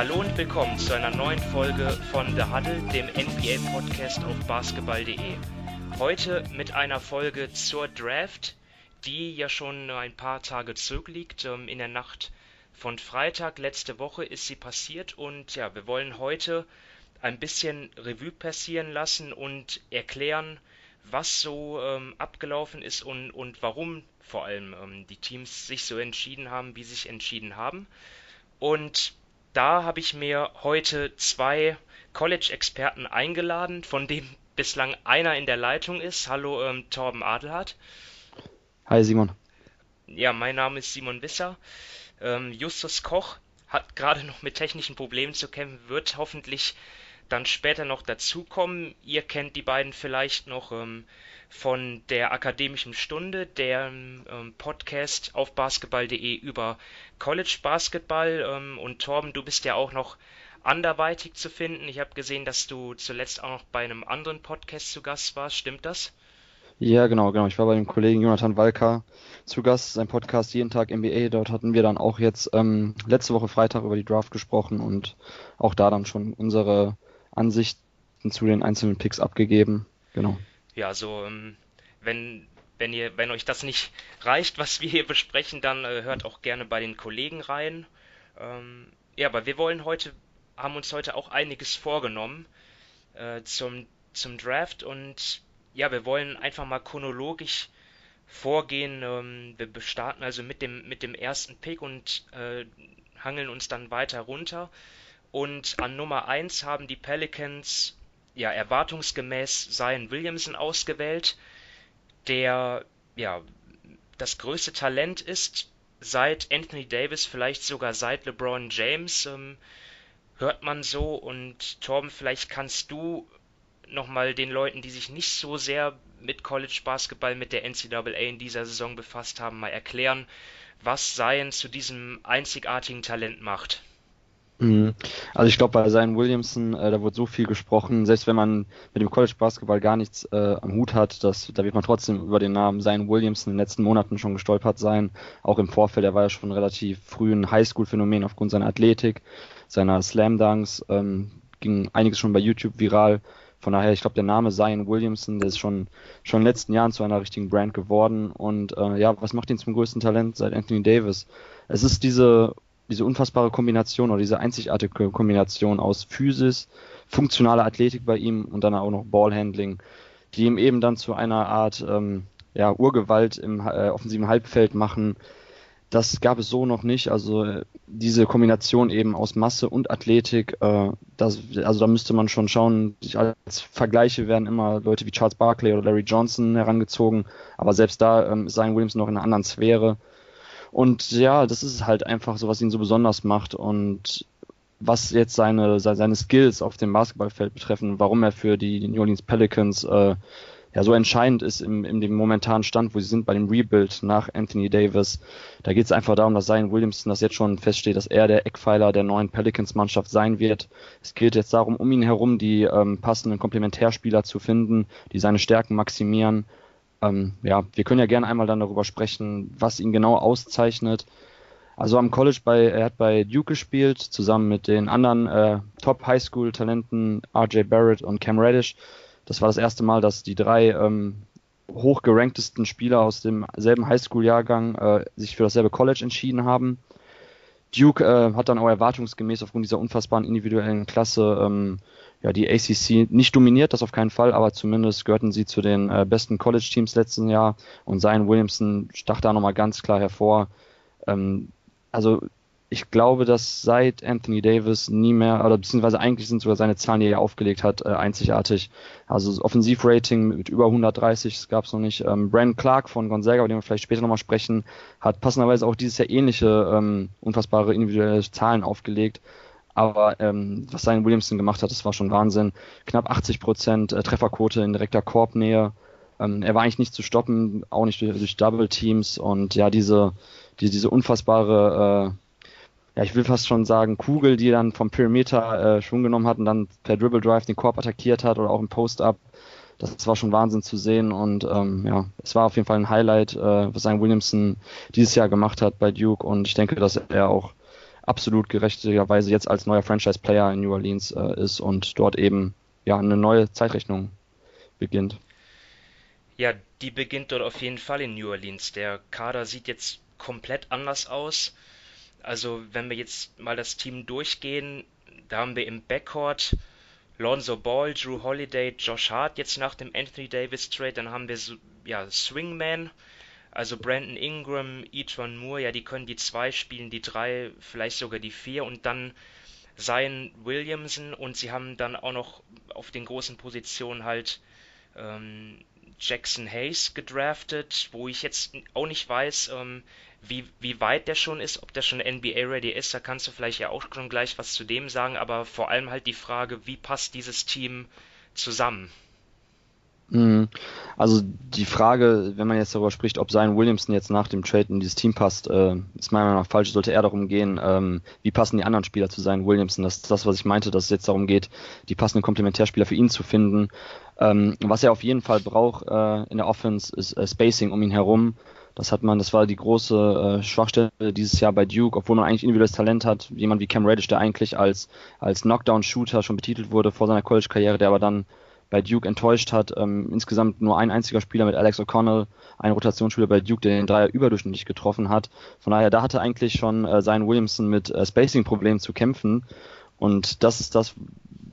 Hallo und willkommen zu einer neuen Folge von The Huddle, dem NBA-Podcast auf basketball.de. Heute mit einer Folge zur Draft, die ja schon ein paar Tage zurückliegt. Ähm, in der Nacht von Freitag letzte Woche ist sie passiert und ja, wir wollen heute ein bisschen Revue passieren lassen und erklären, was so ähm, abgelaufen ist und, und warum vor allem ähm, die Teams sich so entschieden haben, wie sie sich entschieden haben. Und da habe ich mir heute zwei College-Experten eingeladen, von dem bislang einer in der Leitung ist. Hallo ähm, Torben Adelhardt. Hi Simon. Ja, mein Name ist Simon Wisser. Ähm, Justus Koch hat gerade noch mit technischen Problemen zu kämpfen, wird hoffentlich dann später noch dazukommen. Ihr kennt die beiden vielleicht noch ähm, von der Akademischen Stunde, der ähm, Podcast auf basketball.de über College Basketball. Ähm, und Torben, du bist ja auch noch anderweitig zu finden. Ich habe gesehen, dass du zuletzt auch noch bei einem anderen Podcast zu Gast warst. Stimmt das? Ja, genau, genau. Ich war bei dem Kollegen Jonathan Walker zu Gast, sein Podcast Jeden Tag NBA. Dort hatten wir dann auch jetzt ähm, letzte Woche Freitag über die Draft gesprochen und auch da dann schon unsere Ansichten zu den einzelnen Picks abgegeben. Genau. Ja, so, ähm, wenn, wenn ihr, wenn euch das nicht reicht, was wir hier besprechen, dann äh, hört auch gerne bei den Kollegen rein. Ähm, ja, aber wir wollen heute, haben uns heute auch einiges vorgenommen äh, zum, zum Draft und ja, wir wollen einfach mal chronologisch vorgehen. Ähm, wir starten also mit dem, mit dem ersten Pick und äh, hangeln uns dann weiter runter. Und an Nummer 1 haben die Pelicans ja erwartungsgemäß Zion Williamson ausgewählt, der ja das größte Talent ist seit Anthony Davis, vielleicht sogar seit LeBron James, ähm, hört man so. Und Torben, vielleicht kannst du nochmal den Leuten, die sich nicht so sehr mit College Basketball, mit der NCAA in dieser Saison befasst haben, mal erklären, was Zion zu diesem einzigartigen Talent macht. Mhm. Also ich glaube, bei Zion Williamson, äh, da wird so viel gesprochen, selbst wenn man mit dem College Basketball gar nichts äh, am Hut hat, dass, da wird man trotzdem über den Namen Zion Williamson in den letzten Monaten schon gestolpert sein. Auch im Vorfeld, er war ja schon relativ früh ein Highschool-Phänomen aufgrund seiner Athletik, seiner Slam Dunks, ähm, ging einiges schon bei YouTube viral. Von daher, ich glaube, der Name Zion Williamson, der ist schon, schon in den letzten Jahren zu einer richtigen Brand geworden. Und äh, ja, was macht ihn zum größten Talent seit Anthony Davis? Es ist diese diese unfassbare Kombination oder diese einzigartige Kombination aus Physis, funktionaler Athletik bei ihm und dann auch noch Ballhandling, die ihm eben dann zu einer Art ähm, ja, Urgewalt im äh, offensiven Halbfeld machen. Das gab es so noch nicht. Also äh, diese Kombination eben aus Masse und Athletik, äh, das, also da müsste man schon schauen. Als Vergleiche werden immer Leute wie Charles Barkley oder Larry Johnson herangezogen, aber selbst da ähm, ist Zion Williams noch in einer anderen Sphäre. Und ja, das ist halt einfach so, was ihn so besonders macht und was jetzt seine, seine Skills auf dem Basketballfeld betreffen, warum er für die New Orleans Pelicans äh, ja so entscheidend ist im, in dem momentanen Stand, wo sie sind bei dem Rebuild nach Anthony Davis. Da geht es einfach darum, dass Zion Williamson, das jetzt schon feststeht, dass er der Eckpfeiler der neuen Pelicans-Mannschaft sein wird. Es geht jetzt darum, um ihn herum die ähm, passenden Komplementärspieler zu finden, die seine Stärken maximieren ähm, ja, wir können ja gerne einmal dann darüber sprechen, was ihn genau auszeichnet. Also am College bei, er hat bei Duke gespielt, zusammen mit den anderen äh, Top Highschool Talenten RJ Barrett und Cam Reddish. Das war das erste Mal, dass die drei ähm, hochgeranktesten Spieler aus demselben Highschool-Jahrgang äh, sich für dasselbe College entschieden haben. Duke äh, hat dann auch erwartungsgemäß aufgrund dieser unfassbaren individuellen Klasse ähm, ja, die ACC nicht dominiert, das auf keinen Fall, aber zumindest gehörten sie zu den äh, besten College-Teams letzten Jahr und Zion Williamson stach da nochmal ganz klar hervor. Ähm, also ich glaube, dass seit Anthony Davis nie mehr, oder beziehungsweise eigentlich sind sogar seine Zahlen, die er aufgelegt hat, äh, einzigartig. Also Offensivrating mit über 130, das gab es noch nicht. Ähm, Brandon Clark von Gonzaga, über den wir vielleicht später nochmal sprechen, hat passenderweise auch dieses Jahr ähnliche ähm, unfassbare individuelle Zahlen aufgelegt. Aber ähm, was Zion Williamson gemacht hat, das war schon Wahnsinn. Knapp 80 Prozent äh, Trefferquote in direkter Korbnähe. Ähm, er war eigentlich nicht zu stoppen, auch nicht durch, durch Double Teams und ja, diese, die, diese unfassbare, äh, ja, ich will fast schon sagen, Kugel, die dann vom Perimeter äh, Schwung genommen hat und dann per Dribble Drive den Korb attackiert hat oder auch im Post-Up. Das war schon Wahnsinn zu sehen und ähm, ja, es war auf jeden Fall ein Highlight, äh, was Zion Williamson dieses Jahr gemacht hat bei Duke und ich denke, dass er auch absolut gerechtigerweise jetzt als neuer Franchise-Player in New Orleans äh, ist und dort eben ja eine neue Zeitrechnung beginnt. Ja, die beginnt dort auf jeden Fall in New Orleans. Der Kader sieht jetzt komplett anders aus. Also, wenn wir jetzt mal das Team durchgehen, da haben wir im Backcourt Lonzo Ball, Drew Holiday, Josh Hart jetzt nach dem Anthony Davis Trade. Dann haben wir ja, Swingman, also Brandon Ingram, Etron Moore, ja, die können die zwei spielen, die drei, vielleicht sogar die vier und dann Zion Williamson und sie haben dann auch noch auf den großen Positionen halt ähm, Jackson Hayes gedraftet, wo ich jetzt auch nicht weiß, ähm, wie, wie weit der schon ist, ob der schon NBA-ready ist. Da kannst du vielleicht ja auch schon gleich was zu dem sagen, aber vor allem halt die Frage, wie passt dieses Team zusammen? Mhm. Also die Frage, wenn man jetzt darüber spricht, ob Zion Williamson jetzt nach dem Trade in dieses Team passt, äh, ist meiner Meinung nach falsch. Sollte eher darum gehen, ähm, wie passen die anderen Spieler zu Zion Williamson. Das ist das, was ich meinte, dass es jetzt darum geht, die passenden Komplementärspieler für ihn zu finden. Ähm, was er auf jeden Fall braucht äh, in der Offense ist äh, Spacing um ihn herum. Das hat man, das war die große äh, Schwachstelle dieses Jahr bei Duke, obwohl man eigentlich individuelles Talent hat. Jemand wie Cam Reddish, der eigentlich als, als Knockdown-Shooter schon betitelt wurde vor seiner College-Karriere, der aber dann bei Duke enttäuscht hat. Ähm, insgesamt nur ein einziger Spieler mit Alex O'Connell, ein Rotationsspieler bei Duke, der den Dreier überdurchschnittlich getroffen hat. Von daher, da hatte eigentlich schon äh, Zion Williamson mit äh, Spacing-Problemen zu kämpfen. Und das ist das,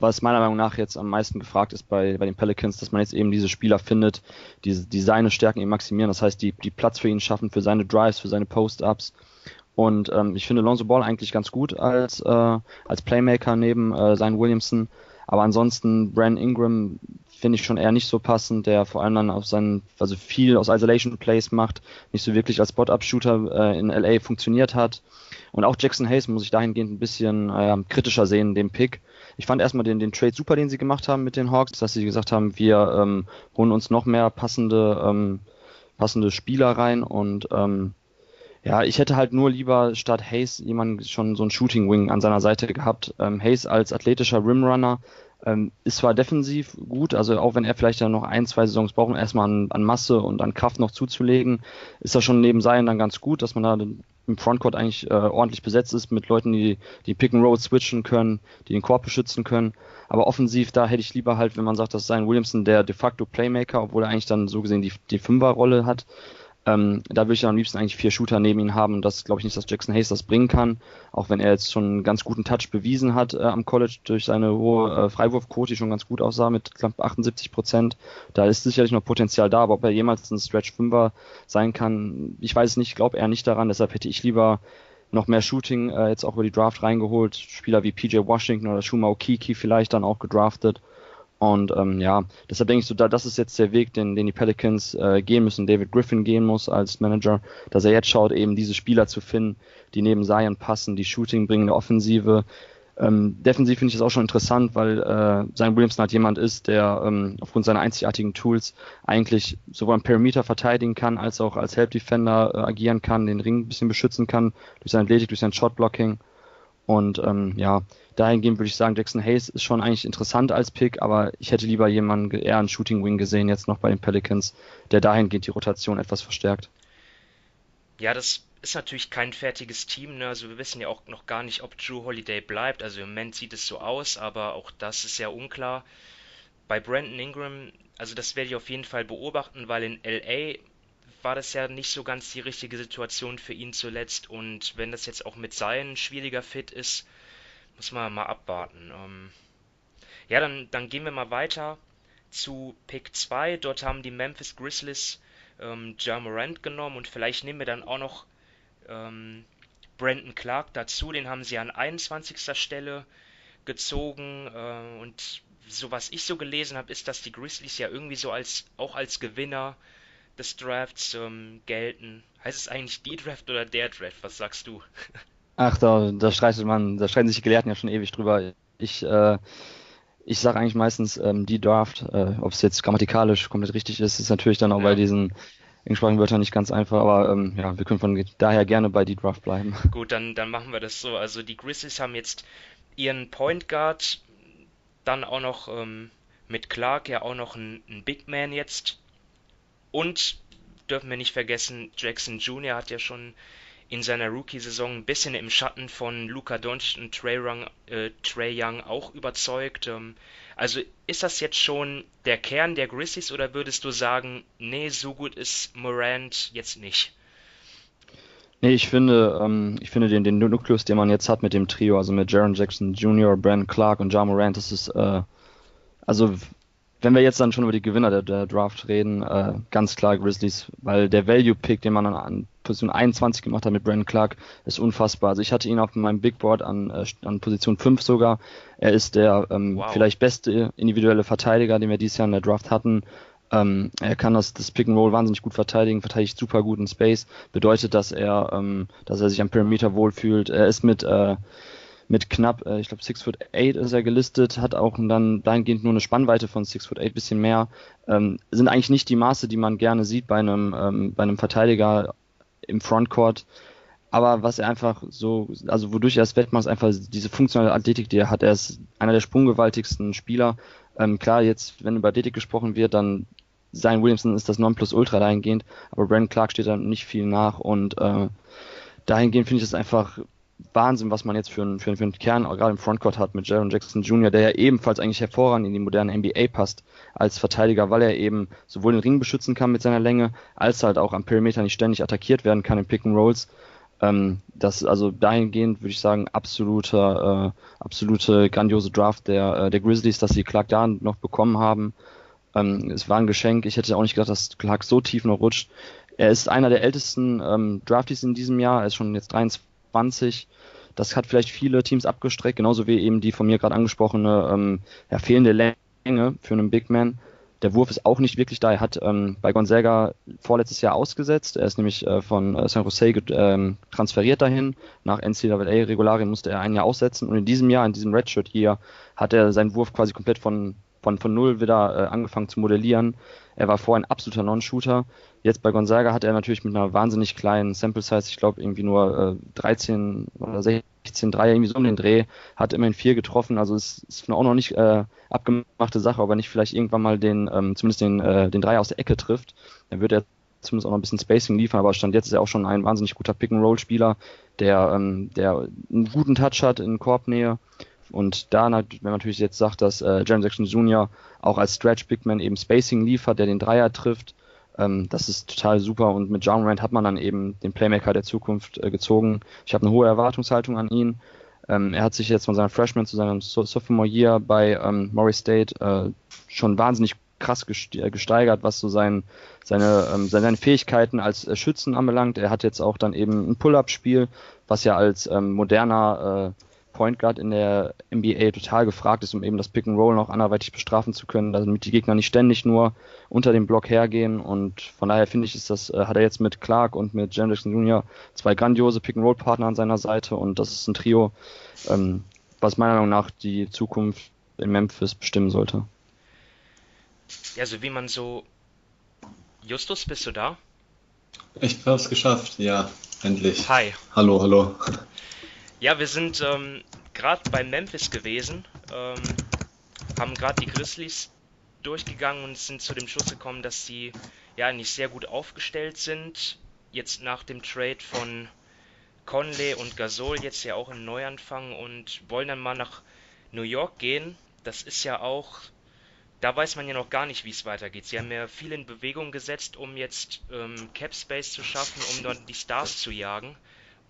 was meiner Meinung nach jetzt am meisten gefragt ist bei, bei den Pelicans, dass man jetzt eben diese Spieler findet, die, die seine Stärken eben maximieren. Das heißt, die, die Platz für ihn schaffen, für seine Drives, für seine Post-Ups. Und ähm, ich finde Lonzo Ball eigentlich ganz gut als, äh, als Playmaker neben äh, Zion Williamson. Aber ansonsten, Brandon Ingram finde ich schon eher nicht so passend, der vor allem dann auf seinen, also viel aus Isolation Plays macht, nicht so wirklich als Spot-Up-Shooter äh, in LA funktioniert hat. Und auch Jackson Hayes muss ich dahingehend ein bisschen äh, kritischer sehen, den Pick. Ich fand erstmal den, den Trade super, den sie gemacht haben mit den Hawks, dass sie gesagt haben, wir ähm, holen uns noch mehr passende, ähm, passende Spieler rein und ähm, ja, ich hätte halt nur lieber statt Hayes jemanden schon so einen Shooting Wing an seiner Seite gehabt. Ähm, Hayes als athletischer Rimrunner ähm, ist zwar defensiv gut, also auch wenn er vielleicht dann noch ein, zwei Saisons braucht, um erstmal an, an Masse und an Kraft noch zuzulegen, ist das schon neben Zion dann ganz gut, dass man da im Frontcourt eigentlich äh, ordentlich besetzt ist mit Leuten, die die Pick and Roll switchen können, die den Korb beschützen können. Aber offensiv, da hätte ich lieber halt, wenn man sagt, dass Zion Williamson der de facto Playmaker, obwohl er eigentlich dann so gesehen die, die Fünferrolle hat, ähm, da würde ich am liebsten eigentlich vier Shooter neben ihm haben. Das glaube ich nicht, dass Jackson Hayes das bringen kann, auch wenn er jetzt schon einen ganz guten Touch bewiesen hat äh, am College durch seine hohe äh, Freiwurfquote, die schon ganz gut aussah mit knapp 78 Prozent. Da ist sicherlich noch Potenzial da, aber ob er jemals ein Stretch Fünfer sein kann, ich weiß es nicht, glaube eher nicht daran, deshalb hätte ich lieber noch mehr Shooting äh, jetzt auch über die Draft reingeholt, Spieler wie PJ Washington oder Shuma Okiki vielleicht dann auch gedraftet und ähm, ja, deshalb denke ich so, da, das ist jetzt der Weg, den, den die Pelicans äh, gehen müssen, David Griffin gehen muss als Manager, dass er jetzt schaut, eben diese Spieler zu finden, die neben Zion passen, die Shooting bringen, eine Offensive. Ähm, defensiv finde ich das auch schon interessant, weil äh, Zion Williamson halt jemand ist, der ähm, aufgrund seiner einzigartigen Tools eigentlich sowohl am Perimeter verteidigen kann, als auch als Help Defender äh, agieren kann, den Ring ein bisschen beschützen kann, durch seine Athletik, durch sein Shotblocking. Und ähm, ja, dahingehend würde ich sagen, Jackson Hayes ist schon eigentlich interessant als Pick, aber ich hätte lieber jemanden eher einen Shooting Wing gesehen jetzt noch bei den Pelicans, der dahingehend die Rotation etwas verstärkt. Ja, das ist natürlich kein fertiges Team, ne? Also wir wissen ja auch noch gar nicht, ob Drew Holiday bleibt. Also im Moment sieht es so aus, aber auch das ist ja unklar. Bei Brandon Ingram, also das werde ich auf jeden Fall beobachten, weil in LA war das ja nicht so ganz die richtige Situation für ihn zuletzt und wenn das jetzt auch mit seinen schwieriger Fit ist, muss man mal abwarten. Ähm, ja, dann, dann gehen wir mal weiter zu Pick 2. Dort haben die Memphis Grizzlies ähm, Ja genommen und vielleicht nehmen wir dann auch noch ähm, Brandon Clark dazu. Den haben sie an 21. Stelle gezogen äh, und so was ich so gelesen habe, ist, dass die Grizzlies ja irgendwie so als auch als Gewinner des Drafts ähm, gelten. Heißt es eigentlich die Draft oder der Draft? Was sagst du? Ach, da, da streitet man, da streiten sich die Gelehrten ja schon ewig drüber. Ich, äh, ich sage eigentlich meistens ähm, die Draft, äh, ob es jetzt grammatikalisch komplett richtig ist, ist natürlich dann auch ja. bei diesen englischsprachigen Wörtern nicht ganz einfach, aber ähm, ja, wir können von daher gerne bei die Draft bleiben. Gut, dann, dann machen wir das so. Also die Grizzlies haben jetzt ihren Point Guard, dann auch noch ähm, mit Clark ja auch noch einen, einen Big Man jetzt und dürfen wir nicht vergessen, Jackson Jr. hat ja schon in seiner Rookie-Saison ein bisschen im Schatten von Luka Doncic und Trae Young, äh, Trae Young auch überzeugt. Ähm, also ist das jetzt schon der Kern der Grizzlies oder würdest du sagen, nee, so gut ist Morant jetzt nicht? Nee, ich finde, ähm, ich finde den, den Nukleus, den man jetzt hat mit dem Trio, also mit Jaron Jackson Jr., Brandon Clark und Ja Morant, das ist, äh, also wenn wir jetzt dann schon über die Gewinner der, der Draft reden, äh, ganz klar Grizzlies, weil der Value-Pick, den man dann an Position 21 gemacht hat mit Brandon Clark, ist unfassbar. Also ich hatte ihn auf meinem Big Board an, äh, an Position 5 sogar. Er ist der ähm, wow. vielleicht beste individuelle Verteidiger, den wir dieses Jahr in der Draft hatten. Ähm, er kann das, das Pick and Roll wahnsinnig gut verteidigen, verteidigt super gut in Space, bedeutet, dass er, ähm, dass er sich am Perimeter wohlfühlt. Er ist mit, äh, mit knapp, äh, ich glaube 6 foot 8 ist er gelistet, hat auch dann dahingehend nur eine Spannweite von 6 foot 8 bisschen mehr. Ähm, sind eigentlich nicht die Maße, die man gerne sieht bei einem, ähm, bei einem Verteidiger im Frontcourt. Aber was er einfach so, also wodurch er es wettmacht, ist einfach diese funktionale Athletik, die er hat. Er ist einer der sprunggewaltigsten Spieler. Ähm, klar, jetzt, wenn über Athletik gesprochen wird, dann sein Williamson ist das Nonplusultra dahingehend, aber Brandon Clark steht da nicht viel nach und äh, dahingehend finde ich es einfach Wahnsinn, was man jetzt für einen, für, für einen Kern gerade im Frontcourt hat mit Jaron Jackson Jr., der ja ebenfalls eigentlich hervorragend in die moderne NBA passt als Verteidiger, weil er eben sowohl den Ring beschützen kann mit seiner Länge, als halt auch am Perimeter nicht ständig attackiert werden kann in Pick and Rolls. Ähm, das also dahingehend würde ich sagen absoluter, äh, absolute grandiose Draft der äh, der Grizzlies, dass sie Clark da noch bekommen haben. Ähm, es war ein Geschenk. Ich hätte auch nicht gedacht, dass Clark so tief noch rutscht. Er ist einer der ältesten ähm, Draftees in diesem Jahr. Er ist schon jetzt 23. Das hat vielleicht viele Teams abgestreckt, genauso wie eben die von mir gerade angesprochene ähm, ja, fehlende Länge für einen Big Man. Der Wurf ist auch nicht wirklich da. Er hat ähm, bei Gonzaga vorletztes Jahr ausgesetzt. Er ist nämlich äh, von äh, San Jose ähm, transferiert dahin. Nach NCAA-Regularien musste er ein Jahr aussetzen. Und in diesem Jahr, in diesem Redshirt hier, hat er seinen Wurf quasi komplett von von, von null wieder äh, angefangen zu modellieren. Er war vorher ein absoluter Non-Shooter. Jetzt bei Gonzaga hat er natürlich mit einer wahnsinnig kleinen Sample Size, ich glaube irgendwie nur äh, 13 oder 16 Dreier, irgendwie so um den Dreh, hat immerhin vier getroffen. Also es ist auch noch nicht äh, abgemachte Sache, ob er nicht vielleicht irgendwann mal den, ähm, zumindest den, äh, den Dreier aus der Ecke trifft. Dann wird er zumindest auch noch ein bisschen Spacing liefern, aber Stand jetzt ist er auch schon ein wahnsinnig guter Pick-and-Roll-Spieler, der, ähm, der einen guten Touch hat in Korbnähe und da, wenn man natürlich jetzt sagt, dass äh, Jaron Jackson Jr. auch als Stretch Bigman eben Spacing liefert, der den Dreier trifft, ähm, das ist total super. Und mit John Rand hat man dann eben den Playmaker der Zukunft äh, gezogen. Ich habe eine hohe Erwartungshaltung an ihn. Ähm, er hat sich jetzt von seinem Freshman zu seinem Sophomore Year bei ähm, Murray State äh, schon wahnsinnig krass äh, gesteigert, was so sein, seine, ähm, seine Fähigkeiten als äh, Schützen anbelangt. Er hat jetzt auch dann eben ein Pull-up-Spiel, was ja als ähm, moderner äh, Point Guard in der NBA total gefragt ist, um eben das Pick and Roll noch anderweitig bestrafen zu können, damit die Gegner nicht ständig nur unter dem Block hergehen. Und von daher finde ich, ist das, äh, hat er jetzt mit Clark und mit Jan Jackson Jr. zwei grandiose Pick and Roll Partner an seiner Seite und das ist ein Trio, ähm, was meiner Meinung nach die Zukunft in Memphis bestimmen sollte. Ja, so wie man so. Justus, bist du da? Ich habe es geschafft, ja, endlich. Hi. Hallo, hallo. Ja, wir sind ähm, gerade bei Memphis gewesen, ähm, haben gerade die Grizzlies durchgegangen und sind zu dem Schluss gekommen, dass sie ja eigentlich sehr gut aufgestellt sind. Jetzt nach dem Trade von Conley und Gasol jetzt ja auch im Neuanfang und wollen dann mal nach New York gehen. Das ist ja auch, da weiß man ja noch gar nicht, wie es weitergeht. Sie haben ja viel in Bewegung gesetzt, um jetzt ähm, Cap Space zu schaffen, um dort die Stars zu jagen.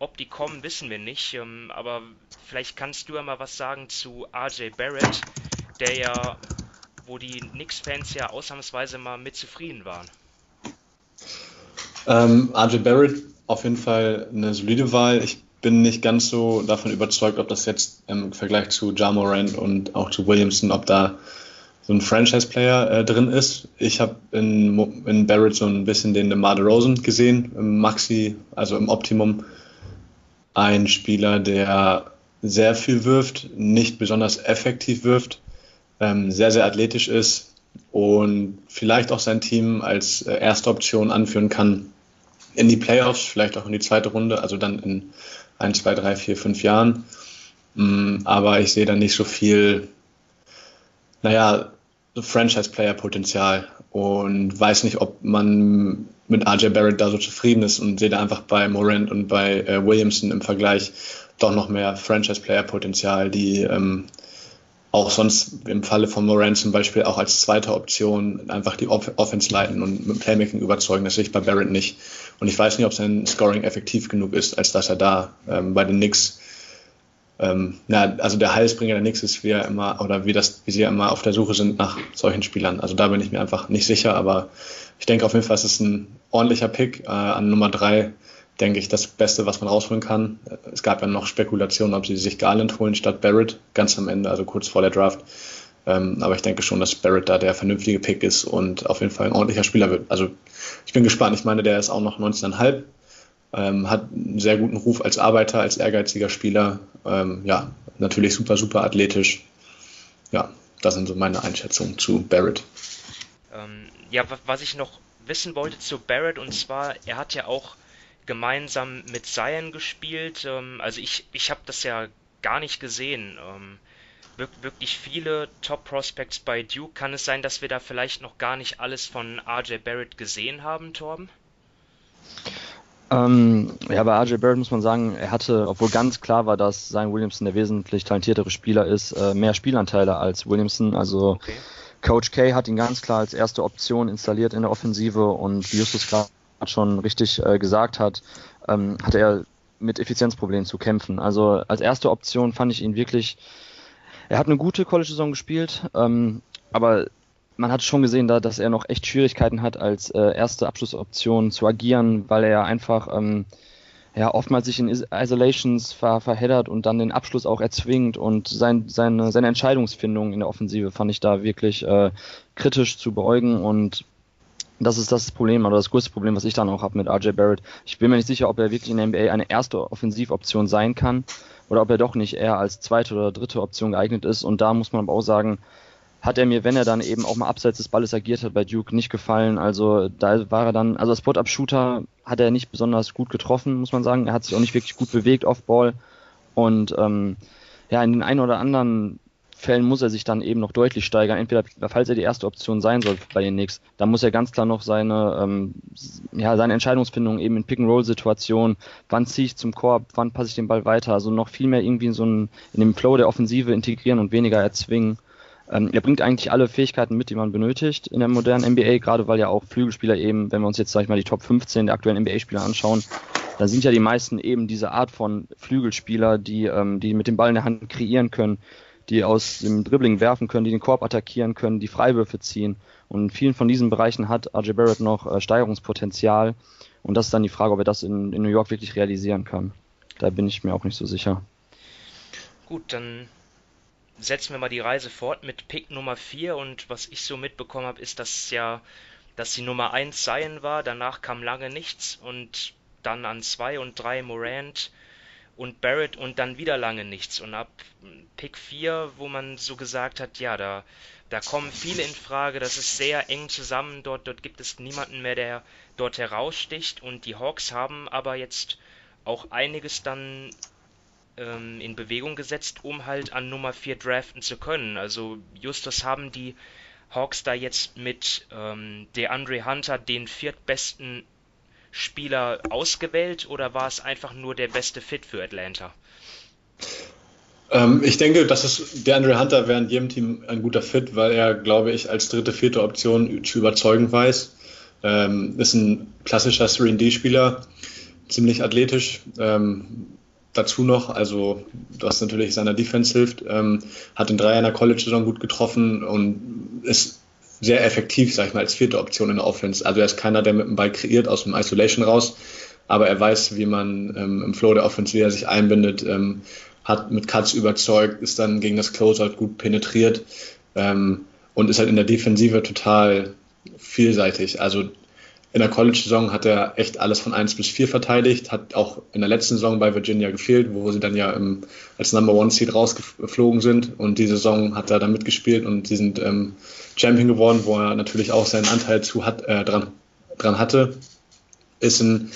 Ob die kommen, wissen wir nicht. Ähm, aber vielleicht kannst du ja mal was sagen zu RJ Barrett, der ja, wo die Knicks-Fans ja ausnahmsweise mal mit zufrieden waren. Ähm, RJ Barrett auf jeden Fall eine solide Wahl. Ich bin nicht ganz so davon überzeugt, ob das jetzt im Vergleich zu Ja Morant und auch zu Williamson, ob da so ein Franchise-Player äh, drin ist. Ich habe in, in Barrett so ein bisschen den DeMar DeRozan gesehen, im Maxi, also im Optimum ein Spieler, der sehr viel wirft, nicht besonders effektiv wirft, ähm, sehr, sehr athletisch ist und vielleicht auch sein Team als äh, erste Option anführen kann in die Playoffs, vielleicht auch in die zweite Runde, also dann in ein, zwei, drei, vier, fünf Jahren. Mm, aber ich sehe da nicht so viel, naja, Franchise-Player-Potenzial und weiß nicht, ob man mit RJ Barrett da so zufrieden ist und sehe da einfach bei Morant und bei äh, Williamson im Vergleich doch noch mehr Franchise-Player-Potenzial, die ähm, auch sonst im Falle von Moran zum Beispiel auch als zweite Option einfach die Off Offense leiten und mit Playmaking überzeugen. Das sehe ich bei Barrett nicht. Und ich weiß nicht, ob sein Scoring effektiv genug ist, als dass er da ähm, bei den Knicks, ähm, na, also der Heilsbringer der Knicks ist, wie er immer, oder wie das, wie sie ja immer auf der Suche sind nach solchen Spielern. Also da bin ich mir einfach nicht sicher, aber ich denke auf jeden Fall, es ist ein ordentlicher Pick äh, an Nummer drei denke ich, das Beste, was man rausholen kann. Es gab ja noch Spekulationen, ob sie sich Garland holen statt Barrett, ganz am Ende, also kurz vor der Draft. Ähm, aber ich denke schon, dass Barrett da der vernünftige Pick ist und auf jeden Fall ein ordentlicher Spieler wird. Also ich bin gespannt. Ich meine, der ist auch noch 19,5, ähm, hat einen sehr guten Ruf als Arbeiter, als ehrgeiziger Spieler. Ähm, ja, natürlich super, super athletisch. Ja, das sind so meine Einschätzungen zu Barrett. Ähm, ja, was ich noch wissen wollte zu Barrett, und zwar, er hat ja auch gemeinsam mit Zion gespielt. Ähm, also ich, ich habe das ja gar nicht gesehen. Ähm, wirklich viele Top Prospects bei Duke. Kann es sein, dass wir da vielleicht noch gar nicht alles von RJ Barrett gesehen haben, Torben? Ähm, ja, bei RJ Barrett muss man sagen, er hatte, obwohl ganz klar war, dass Zion Williamson der wesentlich talentiertere Spieler ist, äh, mehr Spielanteile als Williamson. Also okay. Coach K hat ihn ganz klar als erste Option installiert in der Offensive und wie Justus gerade schon richtig äh, gesagt hat, ähm, hat er mit Effizienzproblemen zu kämpfen. Also als erste Option fand ich ihn wirklich, er hat eine gute College-Saison gespielt, ähm, aber man hat schon gesehen, da, dass er noch echt Schwierigkeiten hat, als äh, erste Abschlussoption zu agieren, weil er einfach ähm, ja, oftmals sich in Isolations ver verheddert und dann den Abschluss auch erzwingt und sein, seine, seine Entscheidungsfindung in der Offensive fand ich da wirklich äh, kritisch zu beugen und das ist das Problem oder das größte Problem, was ich dann auch habe mit RJ Barrett. Ich bin mir nicht sicher, ob er wirklich in der NBA eine erste Offensivoption sein kann oder ob er doch nicht eher als zweite oder dritte Option geeignet ist. Und da muss man aber auch sagen, hat er mir, wenn er dann eben auch mal abseits des Balles agiert hat bei Duke, nicht gefallen. Also da war er dann, also als Spot-Up-Shooter hat er nicht besonders gut getroffen, muss man sagen. Er hat sich auch nicht wirklich gut bewegt auf Ball. Und ähm, ja, in den einen oder anderen Fällen muss er sich dann eben noch deutlich steigern. Entweder, falls er die erste Option sein soll bei den Knicks, dann muss er ganz klar noch seine, ähm, ja, seine Entscheidungsfindung eben in Pick-and-Roll-Situationen, wann ziehe ich zum Korb, wann passe ich den Ball weiter, also noch viel mehr irgendwie in so einen, in dem Flow der Offensive integrieren und weniger erzwingen. Ähm, er bringt eigentlich alle Fähigkeiten mit, die man benötigt in der modernen NBA, gerade weil ja auch Flügelspieler eben, wenn wir uns jetzt, sag ich mal, die Top 15 der aktuellen NBA-Spieler anschauen, da sind ja die meisten eben diese Art von Flügelspieler, die, ähm, die mit dem Ball in der Hand kreieren können, die aus dem Dribbling werfen können, die den Korb attackieren können, die Freiwürfe ziehen. Und in vielen von diesen Bereichen hat RJ Barrett noch äh, Steigerungspotenzial. Und das ist dann die Frage, ob er das in, in New York wirklich realisieren kann. Da bin ich mir auch nicht so sicher. Gut, dann setzen wir mal die Reise fort mit Pick Nummer 4 und was ich so mitbekommen habe, ist, dass ja, dass die Nummer 1 Zion war, danach kam lange nichts und dann an 2 und 3 Morant, und Barrett und dann wieder lange nichts. Und ab Pick 4, wo man so gesagt hat, ja, da, da kommen viele in Frage, das ist sehr eng zusammen, dort, dort gibt es niemanden mehr, der dort heraussticht. Und die Hawks haben aber jetzt auch einiges dann ähm, in Bewegung gesetzt, um halt an Nummer 4 draften zu können. Also Justus haben die Hawks da jetzt mit ähm, DeAndre Hunter den viertbesten Spieler ausgewählt oder war es einfach nur der beste Fit für Atlanta? Ähm, ich denke, dass es der Andre Hunter wäre in jedem Team ein guter Fit, weil er, glaube ich, als dritte, vierte Option zu überzeugen weiß. Ähm, ist ein klassischer 3D-Spieler, ziemlich athletisch. Ähm, dazu noch, also was natürlich seiner Defense hilft, ähm, hat den Dreier in der College-Saison gut getroffen und ist sehr effektiv, sag ich mal, als vierte Option in der Offense. Also er ist keiner, der mit dem Ball kreiert aus dem Isolation raus, aber er weiß, wie man ähm, im Flow der Offense, wie er sich einbindet, ähm, hat mit Cuts überzeugt, ist dann gegen das Closeout gut penetriert ähm, und ist halt in der Defensive total vielseitig. Also in der College-Saison hat er echt alles von 1 bis 4 verteidigt, hat auch in der letzten Saison bei Virginia gefehlt, wo sie dann ja im, als Number One Seed rausgeflogen sind. Und die Saison hat er dann mitgespielt und sie sind ähm, Champion geworden, wo er natürlich auch seinen Anteil zu hat, äh, dran, dran hatte. Ist ein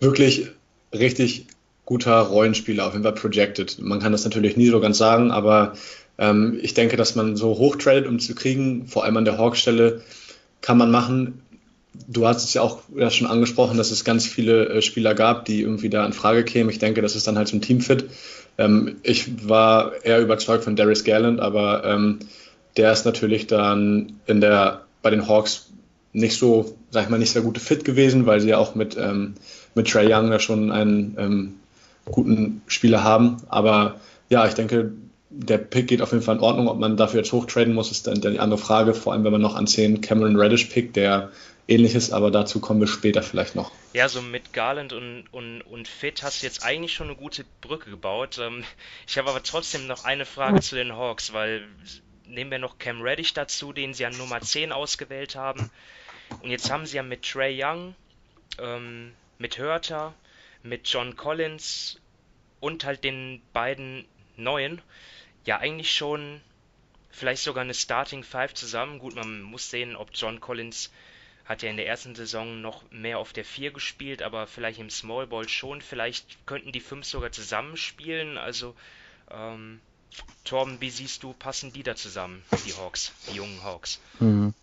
wirklich richtig guter Rollenspieler, auf jeden Fall projected. Man kann das natürlich nie so ganz sagen, aber Ähm, ich denke, dass man so hoch tradet, um zu kriegen, vor allem an der Hawk-Stelle, kann man machen. Du hast es ja auch ja, schon angesprochen, dass es ganz viele äh, Spieler gab, die irgendwie da in Frage kämen. Ich denke, das ist dann halt ein Teamfit. Ähm, ich war eher überzeugt von Darius Garland, aber ähm, der ist natürlich dann in der, bei den Hawks nicht so, sag ich mal, nicht sehr gute Fit gewesen, weil sie ja auch mit, ähm, mit Trey Young da schon einen ähm, guten Spieler haben. Aber ja, ich denke, der Pick geht auf jeden Fall in Ordnung. Ob man dafür jetzt hochtraden muss, ist dann, dann die andere Frage. Vor allem, wenn man noch an 10 Cameron Reddish pickt, der ähnlich ist, aber dazu kommen wir später vielleicht noch. Ja, so mit Garland und, und, und Fit hast du jetzt eigentlich schon eine gute Brücke gebaut. Ähm, ich habe aber trotzdem noch eine Frage zu den Hawks, weil nehmen wir noch Cam Reddish dazu, den sie an Nummer 10 ausgewählt haben. Und jetzt haben sie ja mit Trey Young, ähm, mit Hörter, mit John Collins und halt den beiden neuen ja eigentlich schon vielleicht sogar eine Starting Five zusammen. Gut, man muss sehen, ob John Collins hat ja in der ersten Saison noch mehr auf der 4 gespielt, aber vielleicht im Small Ball schon. Vielleicht könnten die fünf sogar zusammenspielen. Also, ähm, Torben, wie siehst du, passen die da zusammen, die Hawks, die jungen Hawks? Mhm.